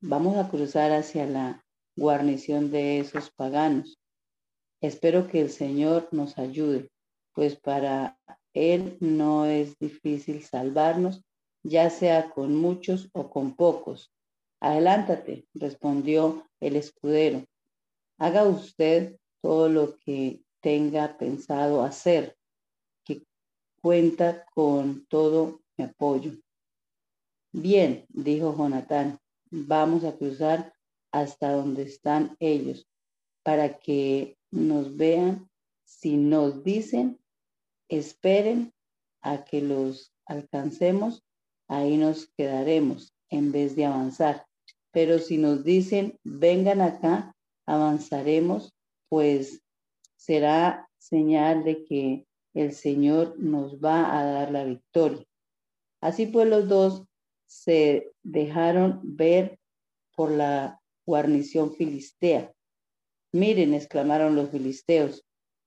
vamos a cruzar hacia la guarnición de esos paganos. Espero que el Señor nos ayude, pues para Él no es difícil salvarnos, ya sea con muchos o con pocos. Adelántate, respondió el escudero. Haga usted todo lo que tenga pensado hacer, que cuenta con todo mi apoyo. Bien, dijo Jonatán, vamos a cruzar hasta donde están ellos, para que nos vean. Si nos dicen, esperen a que los alcancemos, ahí nos quedaremos en vez de avanzar. Pero si nos dicen, vengan acá, avanzaremos, pues será señal de que el Señor nos va a dar la victoria. Así pues los dos se dejaron ver por la guarnición filistea. Miren, exclamaron los filisteos,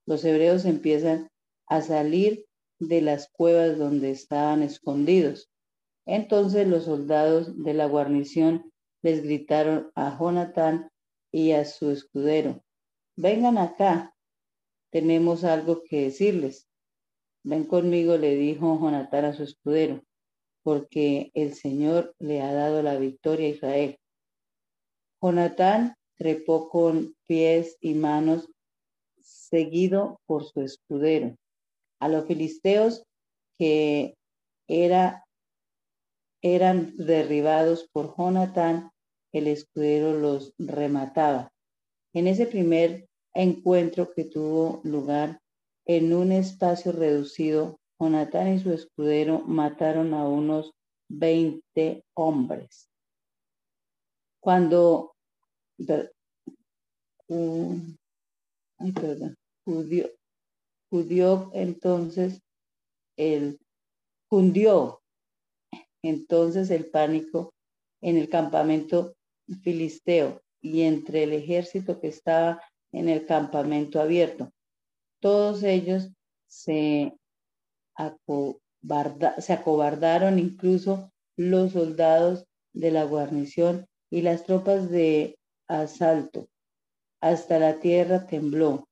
los hebreos empiezan a salir de las cuevas donde estaban escondidos. Entonces los soldados de la guarnición les gritaron a Jonatán y a su escudero, vengan acá, tenemos algo que decirles. Ven conmigo, le dijo Jonatán a su escudero, porque el Señor le ha dado la victoria a Israel. Jonatán trepó con pies y manos, seguido por su escudero. A los filisteos que era, eran derribados por Jonatán, el escudero los remataba. En ese primer encuentro que tuvo lugar en un espacio reducido, Jonatán y su escudero mataron a unos 20 hombres. Cuando ay, perdón, entonces el cundió entonces el pánico en el campamento filisteo y entre el ejército que estaba en el campamento abierto. Todos ellos se, se acobardaron, incluso los soldados de la guarnición y las tropas de asalto. Hasta la tierra tembló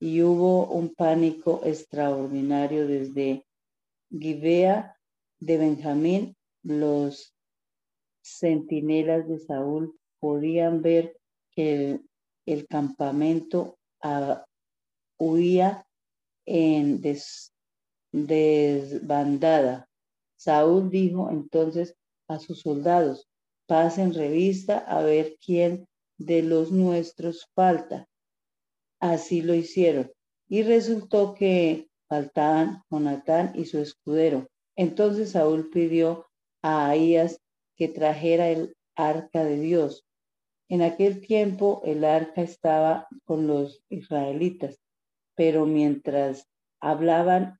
y hubo un pánico extraordinario desde Gibea de Benjamín. Los centinelas de Saúl podían ver que el, campamento ah, huía en desbandada. Saúl dijo entonces a sus soldados, pasen revista a ver quién de los nuestros falta. Así lo hicieron. Y resultó que faltaban Jonatán y su escudero. Entonces Saúl pidió a Ahías que trajera el arca de Dios. En aquel tiempo el arca estaba con los israelitas, pero mientras hablaban,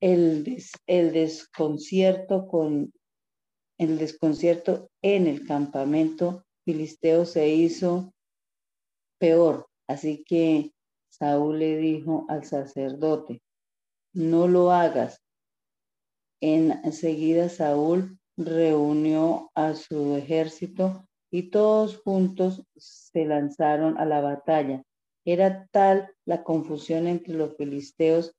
el, el desconcierto con el desconcierto en el campamento filisteo se hizo peor. Así que Saúl le dijo al sacerdote, no lo hagas. Enseguida Saúl reunió a su ejército y todos juntos se lanzaron a la batalla. Era tal la confusión entre los filisteos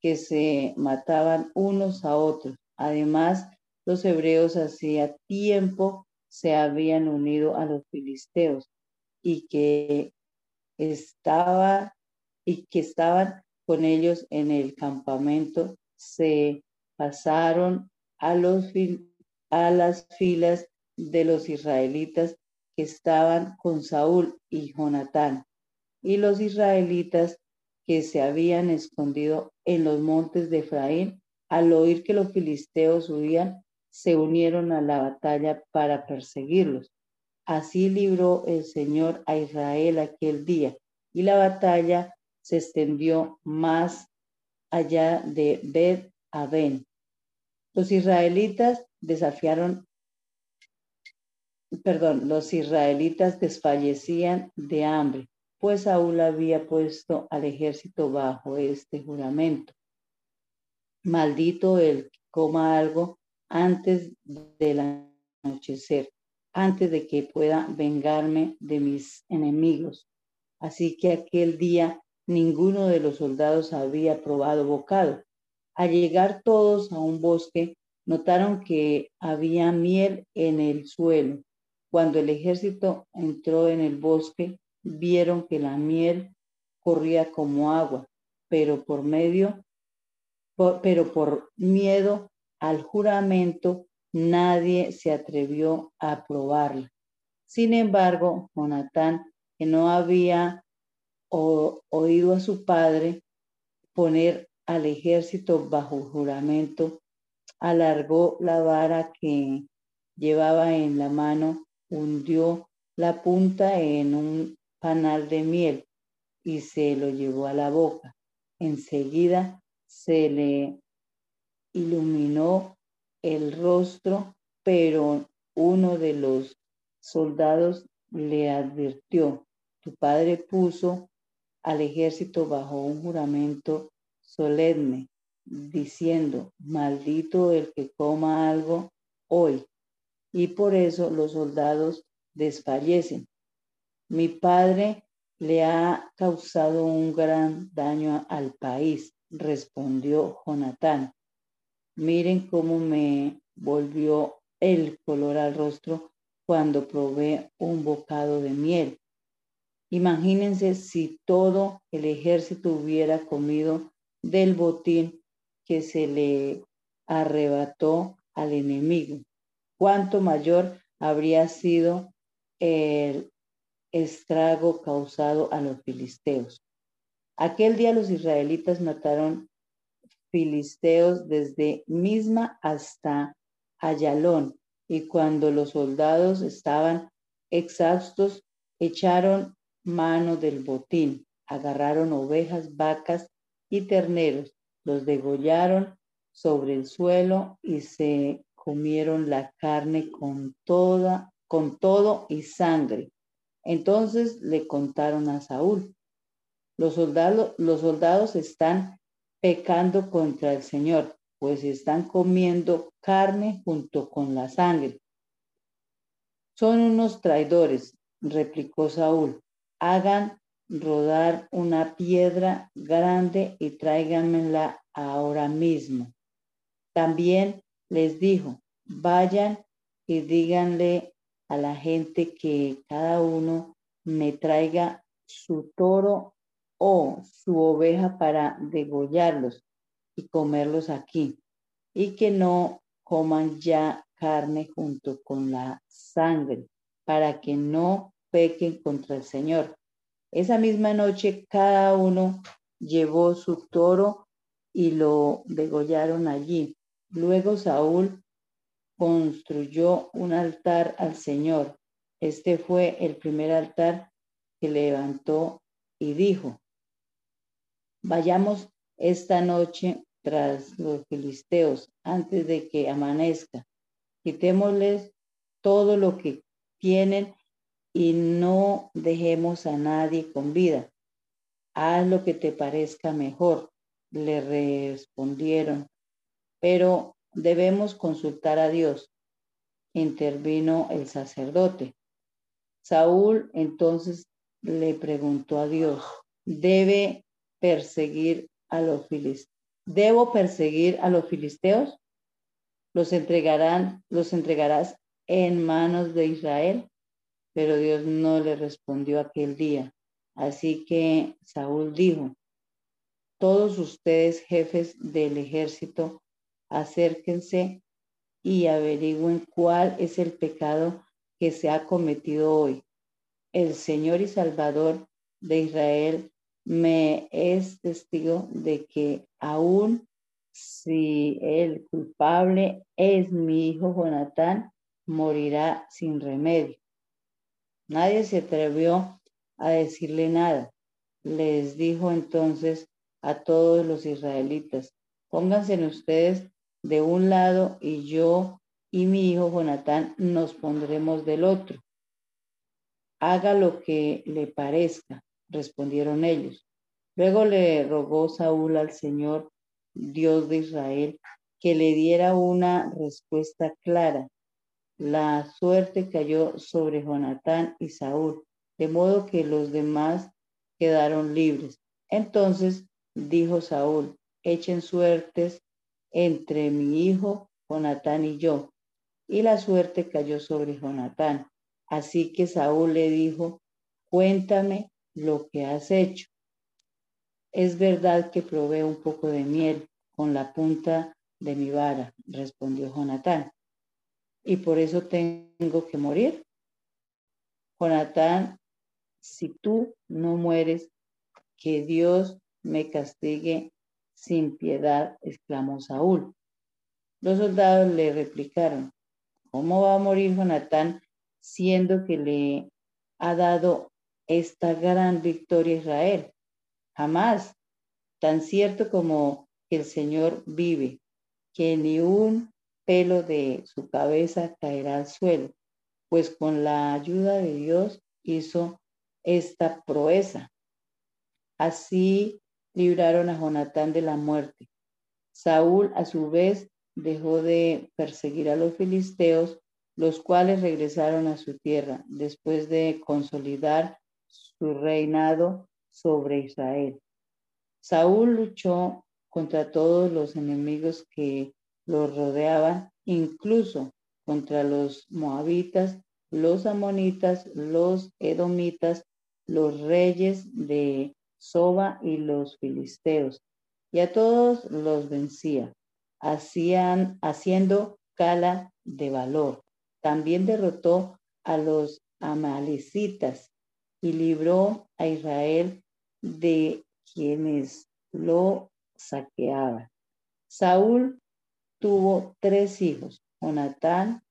que se mataban unos a otros. Además, los hebreos hacía tiempo se habían unido a los filisteos y que estaba y que estaban con ellos en el campamento se pasaron a los a las filas de los israelitas que estaban con Saúl y Jonatán y los israelitas que se habían escondido en los montes de Efraín al oír que los filisteos huían se unieron a la batalla para perseguirlos. Así libró el Señor a Israel aquel día, y la batalla se extendió más allá de Bet Aben. Los israelitas desafiaron, perdón, los israelitas desfallecían de hambre, pues Saúl había puesto al ejército bajo este juramento. Maldito el que coma algo antes del anochecer, antes de que pueda vengarme de mis enemigos. Así que aquel día ninguno de los soldados había probado bocado. Al llegar todos a un bosque, notaron que había miel en el suelo. Cuando el ejército entró en el bosque, vieron que la miel corría como agua, pero por medio, pero por miedo al juramento, nadie se atrevió a probarla. Sin embargo, Jonatán, que no había oído a su padre poner al ejército bajo juramento, alargó la vara que llevaba en la mano, hundió la punta en un panal de miel y se lo llevó a la boca. Enseguida se le iluminó el rostro, pero uno de los soldados le advirtió, tu padre puso al ejército bajo un juramento solemne, diciendo, maldito el que coma algo hoy. Y por eso los soldados desfallecen. Mi padre le ha causado un gran daño al país, respondió Jonatán. Miren cómo me volvió el color al rostro cuando probé un bocado de miel. Imagínense si todo el ejército hubiera comido del botín que se le arrebató al enemigo. Cuánto mayor habría sido el estrago causado a los filisteos. Aquel día los israelitas mataron filisteos desde Misma hasta Ayalón, y cuando los soldados estaban exhaustos, echaron mano del botín, agarraron ovejas, vacas y terneros, los degollaron sobre el suelo y se comieron la carne con toda, con todo y sangre. Entonces le contaron a Saúl. Los soldados, los soldados están pecando contra el Señor, pues están comiendo carne junto con la sangre. Son unos traidores, replicó Saúl. Hagan rodar una piedra grande y tráiganmela ahora mismo. También les dijo, vayan y díganle a la gente que cada uno me traiga su toro o su oveja para degollarlos y comerlos aquí, y que no coman ya carne junto con la sangre, para que no pequen contra el Señor. Esa misma noche cada uno llevó su toro y lo degollaron allí. Luego Saúl construyó un altar al Señor. Este fue el primer altar que levantó y dijo, vayamos esta noche tras los filisteos antes de que amanezca. Quitémosles todo lo que tienen y no dejemos a nadie con vida. Haz lo que te parezca mejor, le respondieron, pero debemos consultar a Dios. Intervino el sacerdote. Saúl entonces le preguntó a Dios, ¿debe perseguir a los filisteos? ¿Debo perseguir a los filisteos? ¿Los entregarán, los entregarás en manos de Israel? Pero Dios no le respondió aquel día. Así que Saúl dijo, todos ustedes jefes del ejército, acérquense y averigüen cuál es el pecado que se ha cometido hoy. El Señor y Salvador de Israel me es testigo de que aún si el culpable es mi hijo Jonatán, morirá sin remedio. Nadie se atrevió a decirle nada. Les dijo entonces a todos los israelitas, pónganse ustedes de un lado y yo y mi hijo Jonatán nos pondremos del otro. Haga lo que le parezca, respondieron ellos. Luego le rogó Saúl al Señor, Dios de Israel, que le diera una respuesta clara. La suerte cayó sobre Jonatán y Saúl, de modo que los demás quedaron libres. Entonces dijo Saúl, echen suertes entre mi hijo Jonatán y yo. Y la suerte cayó sobre Jonatán. Así que Saúl le dijo, cuéntame lo que has hecho. Es verdad que probé un poco de miel con la punta de mi vara, respondió Jonatán. ¿Y por eso tengo que morir? Jonatán, si tú no mueres, que Dios me castigue sin piedad, exclamó Saúl. Los soldados le replicaron, ¿cómo va a morir Jonatán siendo que le ha dado esta gran victoria a Israel? Jamás, tan cierto como que el Señor vive, que ni un pelo de su cabeza caerá al suelo, pues con la ayuda de Dios hizo esta proeza. Así libraron a Jonatán de la muerte. Saúl, a su vez, dejó de perseguir a los filisteos, los cuales regresaron a su tierra después de consolidar su reinado sobre Israel. Saúl luchó contra todos los enemigos que los rodeaban, incluso contra los moabitas, los amonitas, los edomitas, los reyes de Soba y los filisteos, y a todos los vencía, hacían, haciendo cala de valor. También derrotó a los amalecitas y libró a Israel de quienes lo saqueaban. Saúl tuvo tres hijos, Jonatán,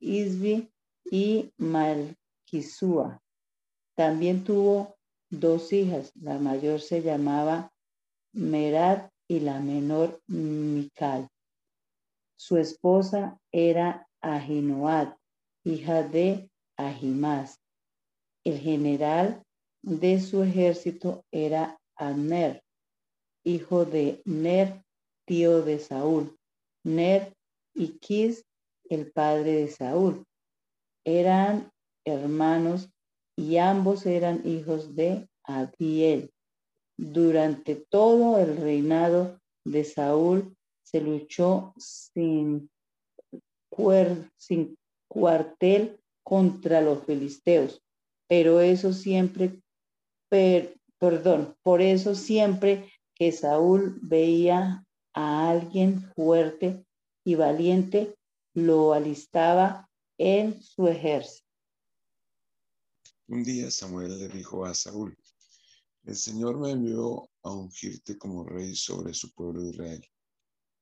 Isbi y Malquisúa. También tuvo dos hijas. La mayor se llamaba Merad y la menor Mical. Su esposa era Ahinoad, hija de Ahimás. El general de su ejército era Abner, hijo de Ner, tío de Saúl. Ner y Kis, el padre de Saúl. Eran hermanos y ambos eran hijos de Abiel. Durante todo el reinado de Saúl se luchó sin, sin cuartel contra los filisteos, pero eso siempre, perdón, por eso siempre que Saúl veía a alguien fuerte y valiente, lo alistaba en su ejército. Un día Samuel le dijo a Saúl, el Señor me envió a ungirte como rey sobre su pueblo Israel.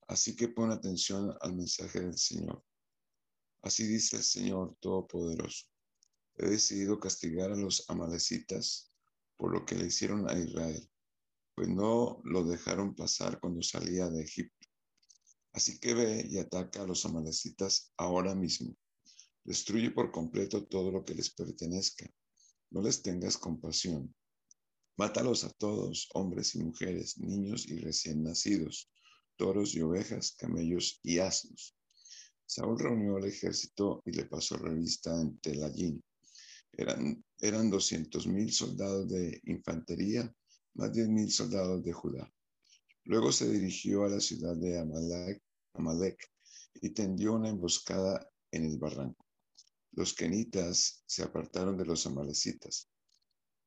Así que pon atención al mensaje del Señor. Así dice el Señor Todopoderoso. He decidido castigar a los amalecitas por lo que le hicieron a Israel, pues no lo dejaron pasar cuando salía de Egipto. Así que ve y ataca a los amalecitas ahora mismo. Destruye por completo todo lo que les pertenezca no les tengas compasión. Mátalos a todos, hombres y mujeres, niños y recién nacidos, toros y ovejas, camellos y asnos. Saúl reunió al ejército y le pasó revista en Telayín. Eran, eran 200 mil soldados de infantería, más 10 mil soldados de Judá. Luego se dirigió a la ciudad de Amalek, Amalek y tendió una emboscada en el barranco. Los kenitas se apartaron de los amalecitas.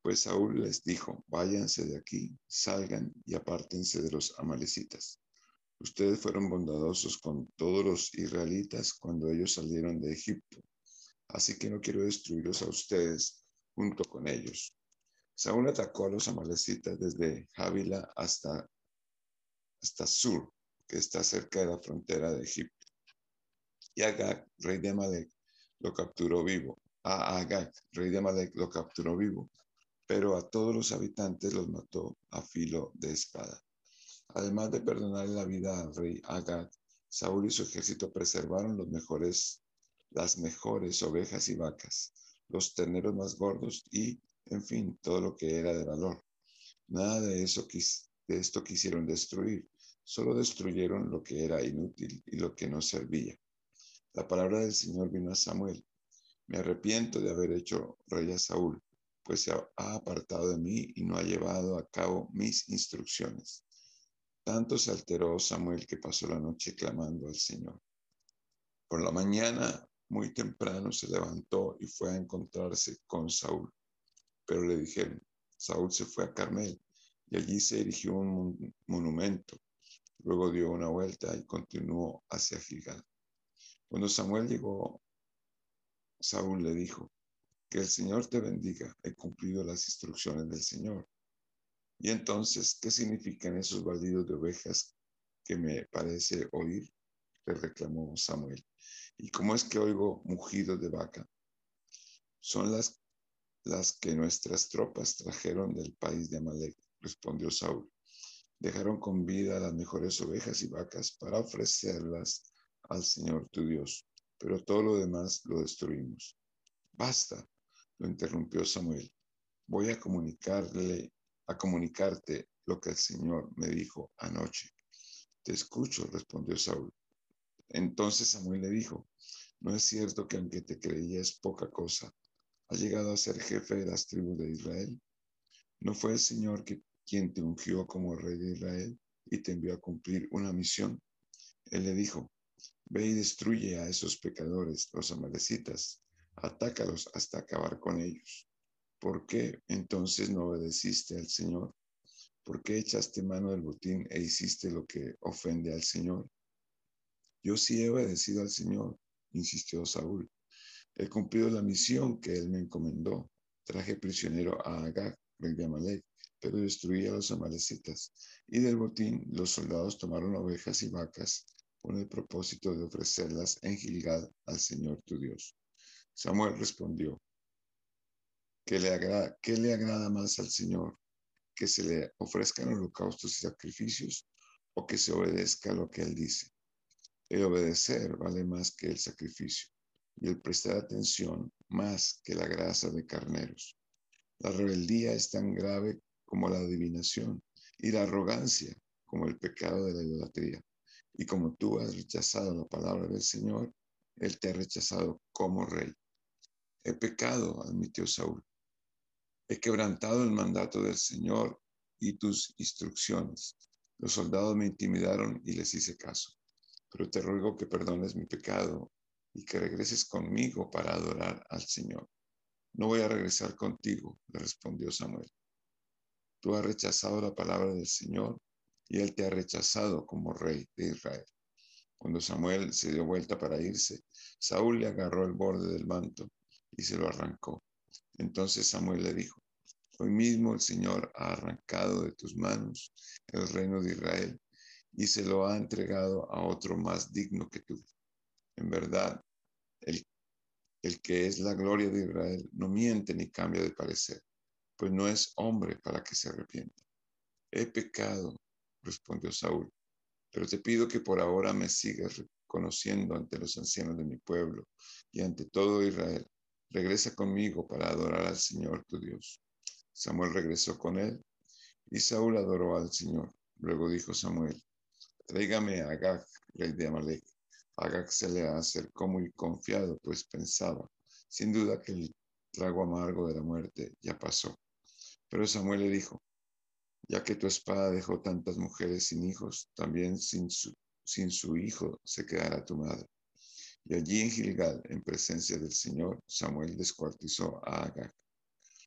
Pues Saúl les dijo, váyanse de aquí, salgan y apártense de los amalecitas. Ustedes fueron bondadosos con todos los israelitas cuando ellos salieron de Egipto. Así que no quiero destruirlos a ustedes junto con ellos. Saúl atacó a los amalecitas desde Jávila hasta, hasta Sur, que está cerca de la frontera de Egipto. Y Agag, rey de Amalek, lo capturó vivo. a Agag, rey de Amalek, lo capturó vivo, pero a todos los habitantes los mató a filo de espada. Además de perdonar la vida al rey Agag, Saúl y su ejército preservaron los mejores, las mejores ovejas y vacas, los terneros más gordos y, en fin, todo lo que era de valor. Nada de, eso de esto quisieron destruir, solo destruyeron lo que era inútil y lo que no servía. La palabra del Señor vino a Samuel. Me arrepiento de haber hecho rey a Saúl, pues se ha apartado de mí y no ha llevado a cabo mis instrucciones. Tanto se alteró Samuel que pasó la noche clamando al Señor. Por la mañana, muy temprano, se levantó y fue a encontrarse con Saúl. Pero le dijeron, Saúl se fue a Carmel y allí se erigió un monumento. Luego dio una vuelta y continuó hacia Gilgal. Cuando Samuel llegó, Saúl le dijo, que el Señor te bendiga, he cumplido las instrucciones del Señor. Y entonces, ¿qué significan esos balidos de ovejas que me parece oír? Le reclamó Samuel. ¿Y cómo es que oigo mugidos de vaca? Son las, las que nuestras tropas trajeron del país de Amalek, respondió Saúl. Dejaron con vida las mejores ovejas y vacas para ofrecerlas al Señor tu Dios, pero todo lo demás lo destruimos. Basta, lo interrumpió Samuel. Voy a comunicarle, a comunicarte lo que el Señor me dijo anoche. Te escucho, respondió Saúl. Entonces Samuel le dijo, no es cierto que aunque te creías poca cosa, has llegado a ser jefe de las tribus de Israel. ¿No fue el Señor quien te ungió como rey de Israel y te envió a cumplir una misión? Él le dijo, ve y destruye a esos pecadores, los amalecitas, atácalos hasta acabar con ellos. ¿Por qué entonces no obedeciste al Señor? ¿Por qué echaste mano del botín e hiciste lo que ofende al Señor? Yo sí he obedecido al Señor, insistió Saúl. He cumplido la misión que él me encomendó. Traje prisionero a Agag, rey de pero destruí a los amalecitas. Y del botín los soldados tomaron ovejas y vacas con el propósito de ofrecerlas en Gilgal al Señor tu Dios. Samuel respondió, ¿qué le, agrada, ¿qué le agrada más al Señor? ¿Que se le ofrezcan holocaustos y sacrificios o que se obedezca lo que Él dice? El obedecer vale más que el sacrificio y el prestar atención más que la grasa de carneros. La rebeldía es tan grave como la adivinación y la arrogancia como el pecado de la idolatría. Y como tú has rechazado la palabra del Señor, Él te ha rechazado como rey. He pecado, admitió Saúl. He quebrantado el mandato del Señor y tus instrucciones. Los soldados me intimidaron y les hice caso. Pero te ruego que perdones mi pecado y que regreses conmigo para adorar al Señor. No voy a regresar contigo, le respondió Samuel. Tú has rechazado la palabra del Señor y Él te ha rechazado como rey de Israel. Cuando Samuel se dio vuelta para irse, Saúl le agarró el borde del manto y se lo arrancó. Entonces Samuel le dijo, hoy mismo el Señor ha arrancado de tus manos el reino de Israel y se lo ha entregado a otro más digno que tú. En verdad, el, el que es la gloria de Israel no miente ni cambia de parecer, pues no es hombre para que se arrepienta. He pecado, respondió Saúl, pero te pido que por ahora me sigas reconociendo ante los ancianos de mi pueblo y ante todo Israel regresa conmigo para adorar al Señor tu Dios. Samuel regresó con él y Saúl adoró al Señor. Luego dijo Samuel, tráigame a Agag, rey de Amalek. Agag se le acercó muy confiado, pues pensaba, sin duda que el trago amargo de la muerte ya pasó. Pero Samuel le dijo, ya que tu espada dejó tantas mujeres sin hijos, también sin su, sin su hijo se quedará tu madre. Y allí en Gilgal, en presencia del Señor, Samuel descuartizó a Agag.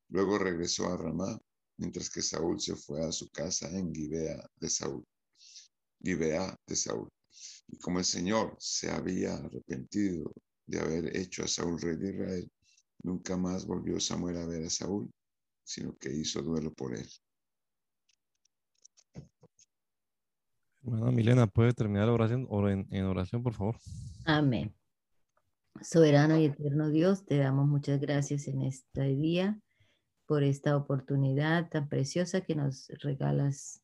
Luego regresó a Ramá, mientras que Saúl se fue a su casa en Gibea de Saúl. Gibea de Saúl. Y como el Señor se había arrepentido de haber hecho a Saúl rey de Israel, nunca más volvió Samuel a ver a Saúl, sino que hizo duelo por él. Hermana Milena, ¿puede terminar la oración en oración, por favor? Amén. Soberano y eterno Dios, te damos muchas gracias en este día por esta oportunidad tan preciosa que nos regalas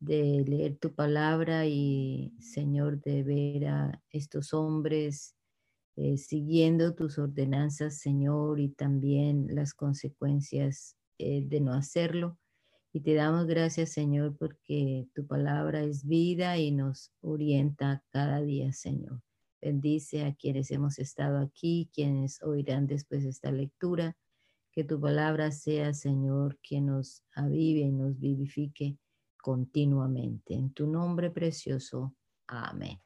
de leer tu palabra y, Señor, de ver a estos hombres eh, siguiendo tus ordenanzas, Señor, y también las consecuencias eh, de no hacerlo. Y te damos gracias, Señor, porque tu palabra es vida y nos orienta cada día, Señor. Bendice a quienes hemos estado aquí, quienes oirán después esta lectura. Que tu palabra sea, Señor, que nos avive y nos vivifique continuamente. En tu nombre precioso. Amén.